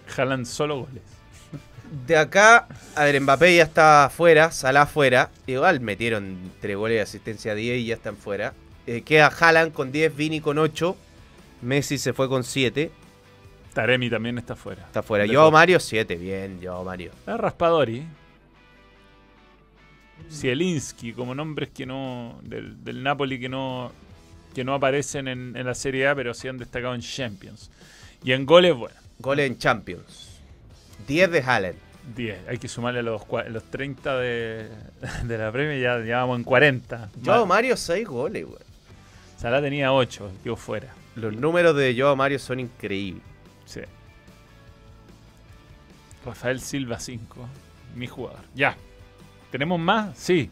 Jalan solo goles. De acá, a ver, Mbappé ya está fuera, Salah fuera. Igual metieron 3 goles de asistencia 10 y ya están fuera. Eh, queda Haaland con 10, Vini con 8. Messi se fue con 7. Taremi también está fuera. Está fuera. Yo. Mario 7, bien, yo Mario. Ah, Raspadori. Zielinski, como nombres que no. Del, del Napoli que no. Que no aparecen en, en la Serie A, pero sí han destacado en Champions. Y en goles, bueno, Goles en Champions. 10 de Haaland. 10. Hay que sumarle los, los 30 de, de la Premier, ya, ya vamos en 40. Yo Ma- Mario 6 goles, güey. Salah tenía 8, quedó fuera. Los números de Joao Mario son increíbles. Sí. Rafael Silva 5. Mi jugador. Ya. ¿Tenemos más? Sí.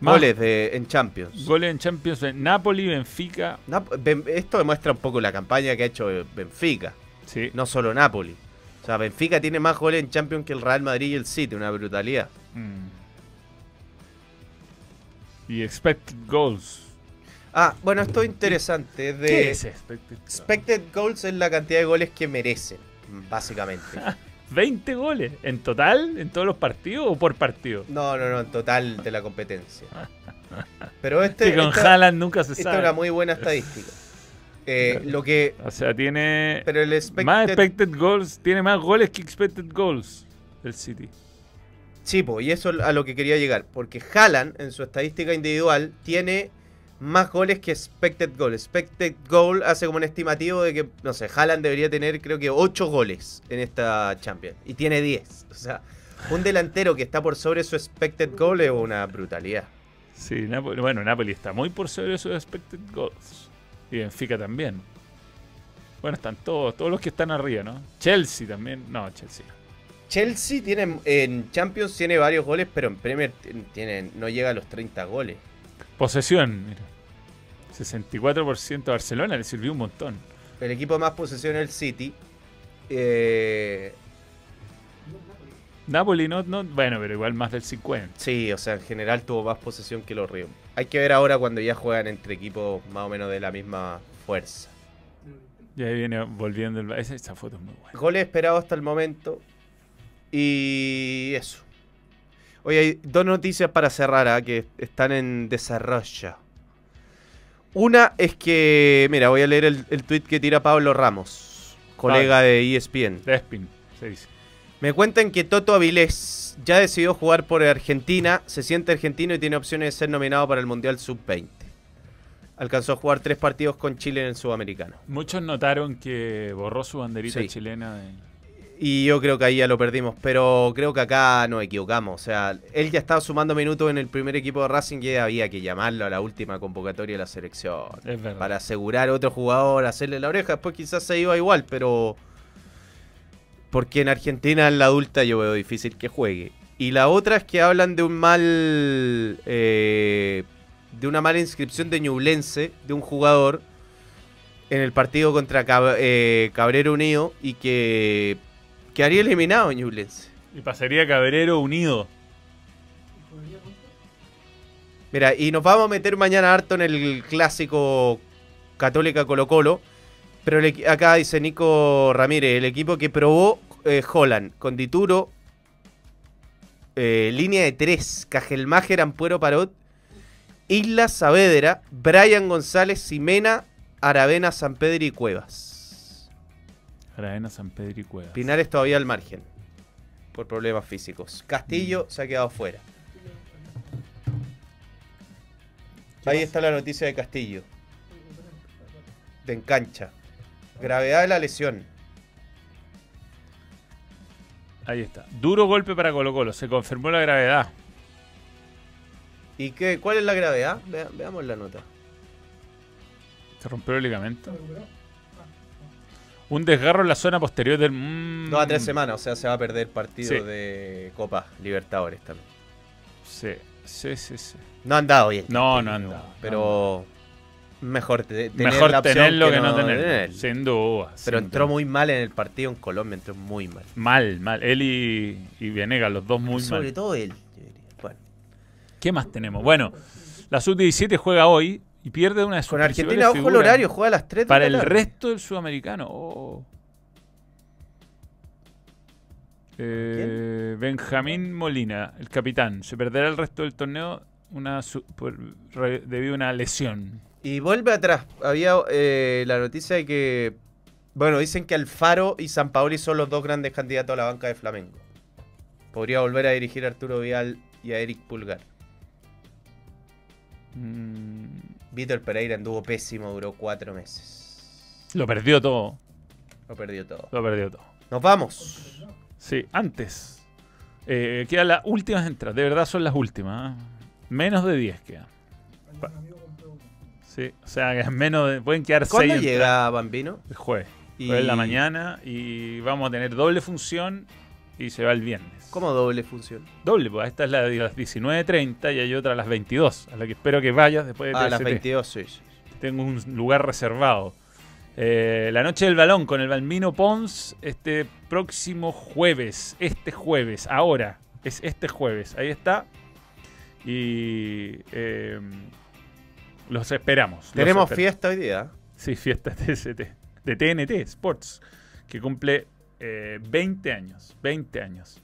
Más. Goles de, en Champions. Goles en Champions. Napoli, Benfica. Nap- Esto demuestra un poco la campaña que ha hecho Benfica. Sí. No solo Napoli. O sea, Benfica tiene más goles en Champions que el Real Madrid y el City. Una brutalidad. Mm. Y expected goals. Ah, bueno, esto es interesante. De ¿Qué es expected goals? Expected goals es la cantidad de goles que merecen, básicamente. 20 goles. ¿En total? ¿En todos los partidos o por partido? No, no, no, en total de la competencia. Pero este. que con esta- Haaland nunca se Esta sabe. es una muy buena estadística. Eh, lo que. O sea, tiene Pero el expected. más expected goals, tiene más goles que expected goals el City. Sí, po, y eso a lo que quería llegar. Porque Haaland, en su estadística individual, tiene más goles que expected goal. Expected goal hace como un estimativo de que, no sé, Haaland debería tener creo que 8 goles en esta Champions. Y tiene 10. O sea, un delantero que está por sobre su expected goal es una brutalidad. Sí, bueno, Napoli está muy por sobre sus expected goals. Y Benfica también. Bueno, están todos, todos los que están arriba, ¿no? Chelsea también. No, Chelsea. Chelsea tiene en Champions tiene varios goles, pero en Premier tiene, no llega a los 30 goles. Posesión, mira. 64% a Barcelona le sirvió un montón. El equipo más posesión es el City. Eh, Napoli no, no, bueno, pero igual más del 50. sí, o sea, en general tuvo más posesión que los Ríos. Hay que ver ahora cuando ya juegan entre equipos más o menos de la misma fuerza. Y ahí viene volviendo el... Esa, esa foto es muy buena. Goles esperados hasta el momento. Y eso. Hoy hay dos noticias para cerrar ¿ah? que están en desarrollo. Una es que, mira, voy a leer el, el tweet que tira Pablo Ramos, colega de E ESPN. Despin, se dice. Me cuentan que Toto Avilés ya decidió jugar por Argentina, se siente argentino y tiene opciones de ser nominado para el Mundial Sub-20. Alcanzó a jugar tres partidos con Chile en el Sudamericano. Muchos notaron que borró su banderita Sí. chilena de... Y yo creo que ahí ya lo perdimos, pero creo que acá nos equivocamos. O sea, él ya estaba sumando minutos en el primer equipo de Racing y había que llamarlo a la última convocatoria de la selección. Es verdad. Para asegurar a otro jugador, hacerle la oreja. Después quizás se iba igual, pero... Porque en Argentina en la adulta yo veo difícil que juegue. Y la otra es que hablan de un mal... eh, de una mala inscripción de Ñublense, de un jugador, en el partido contra Cab- eh, Cabrero Unido y que quedaría eliminado Ñublense. Y pasaría Cabrero unido. Mira, y nos vamos a meter mañana harto en el clásico Católica Colo Colo. Pero el acá dice Nico Ramírez, el equipo que probó eh, Holland con Dituro, eh, línea de tres, Cajelmáger, Ampuero Parot, Isla Saavedra, Brian González, Simena, Aravena, San Pedro y Cuevas. Aravena, San Pedro y Cuevas. Pinares todavía al margen, por problemas físicos. Castillo se ha quedado fuera. Ahí está la noticia de Castillo. De encancha. Gravedad de la lesión. Ahí está. Duro golpe para Colo Colo. Se confirmó la gravedad. ¿Y qué, cuál es la gravedad? Vea- veamos la nota. Se rompió el ligamento. Un desgarro en la zona posterior del... mm, Dos a tres semanas, o sea, se va a perder partido Sí. de Copa Libertadores también. Sí, sí, sí, sí. No han dado bien. No, no han dado. Pero mejor te- tener Mejor la opción tenerlo que, no tenerlo. tener. Sin duda. Pero sin entró duda. muy mal en el partido en Colombia, entró muy mal. Mal, mal. Él y, y Venegas, los dos muy Sobre mal. todo él. Bueno, ¿Qué más tenemos? Bueno, la Sub-17 juega hoy y pierde una de sus con Argentina, ojo el horario, juega a las 3 de Para la el tarde. resto del sudamericano. oh. Eh, Benjamín Molina, el capitán, se perderá el resto del torneo una debido a una lesión. Y vuelve atrás. Había eh, la noticia de que. Bueno, dicen que Alfaro y San Paoli son los dos grandes candidatos a la banca de Flamengo. Podría volver a dirigir a Arturo Vidal y a Eric Pulgar. Mm, Víctor Pereira anduvo pésimo, duró cuatro meses. lo perdió todo. Lo perdió todo. Lo perdió todo. Nos vamos. Sí, antes. Eh, quedan las últimas entradas. De verdad son las últimas. ¿ah? Menos de 10 quedan. Pa- Sí, o sea, que menos de- pueden quedar 6 ¿Cuándo llega Bambino? El jueves. Y- Jueves en la mañana y vamos a tener doble función y se va el viernes. ¿Cómo doble función? Doble, pues esta es la de las 19.30 y hay otra a las 22, a la que espero que vayas después de Ah, a las TST. 22, sí. sí. Tengo un lugar reservado. Eh, la noche del balón con el Balmino Pons este próximo jueves. Este jueves, ahora. Es este jueves. Ahí está. Y eh, los esperamos. los Tenemos esperamos. fiesta hoy día. Sí, fiesta TST. De TNT Sports. Que cumple eh, 20 años. 20 años.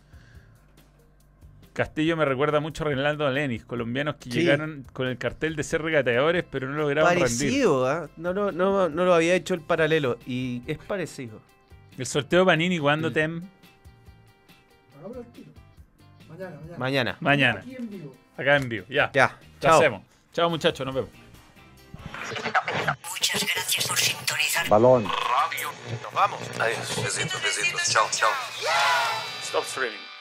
Castillo me recuerda mucho a Reinaldo Lenis, colombianos que Sí. llegaron con el cartel de ser regateadores, pero no lograron rendir. Parecido, ¿ah? no, no, no, no lo había hecho el paralelo. Y es parecido. El sorteo de Panini, ¿cuándo, Mm. Tem? Mañana, mañana. Mañana. Mañana. Aquí en vivo. Acá en vivo, ya. Ya. Chao. hacemos. Chao, muchachos, nos vemos. Muchas gracias por sintonizar. Balón. Nos vamos. Adiós. Besitos, besitos. Chao, chao. Stop streaming.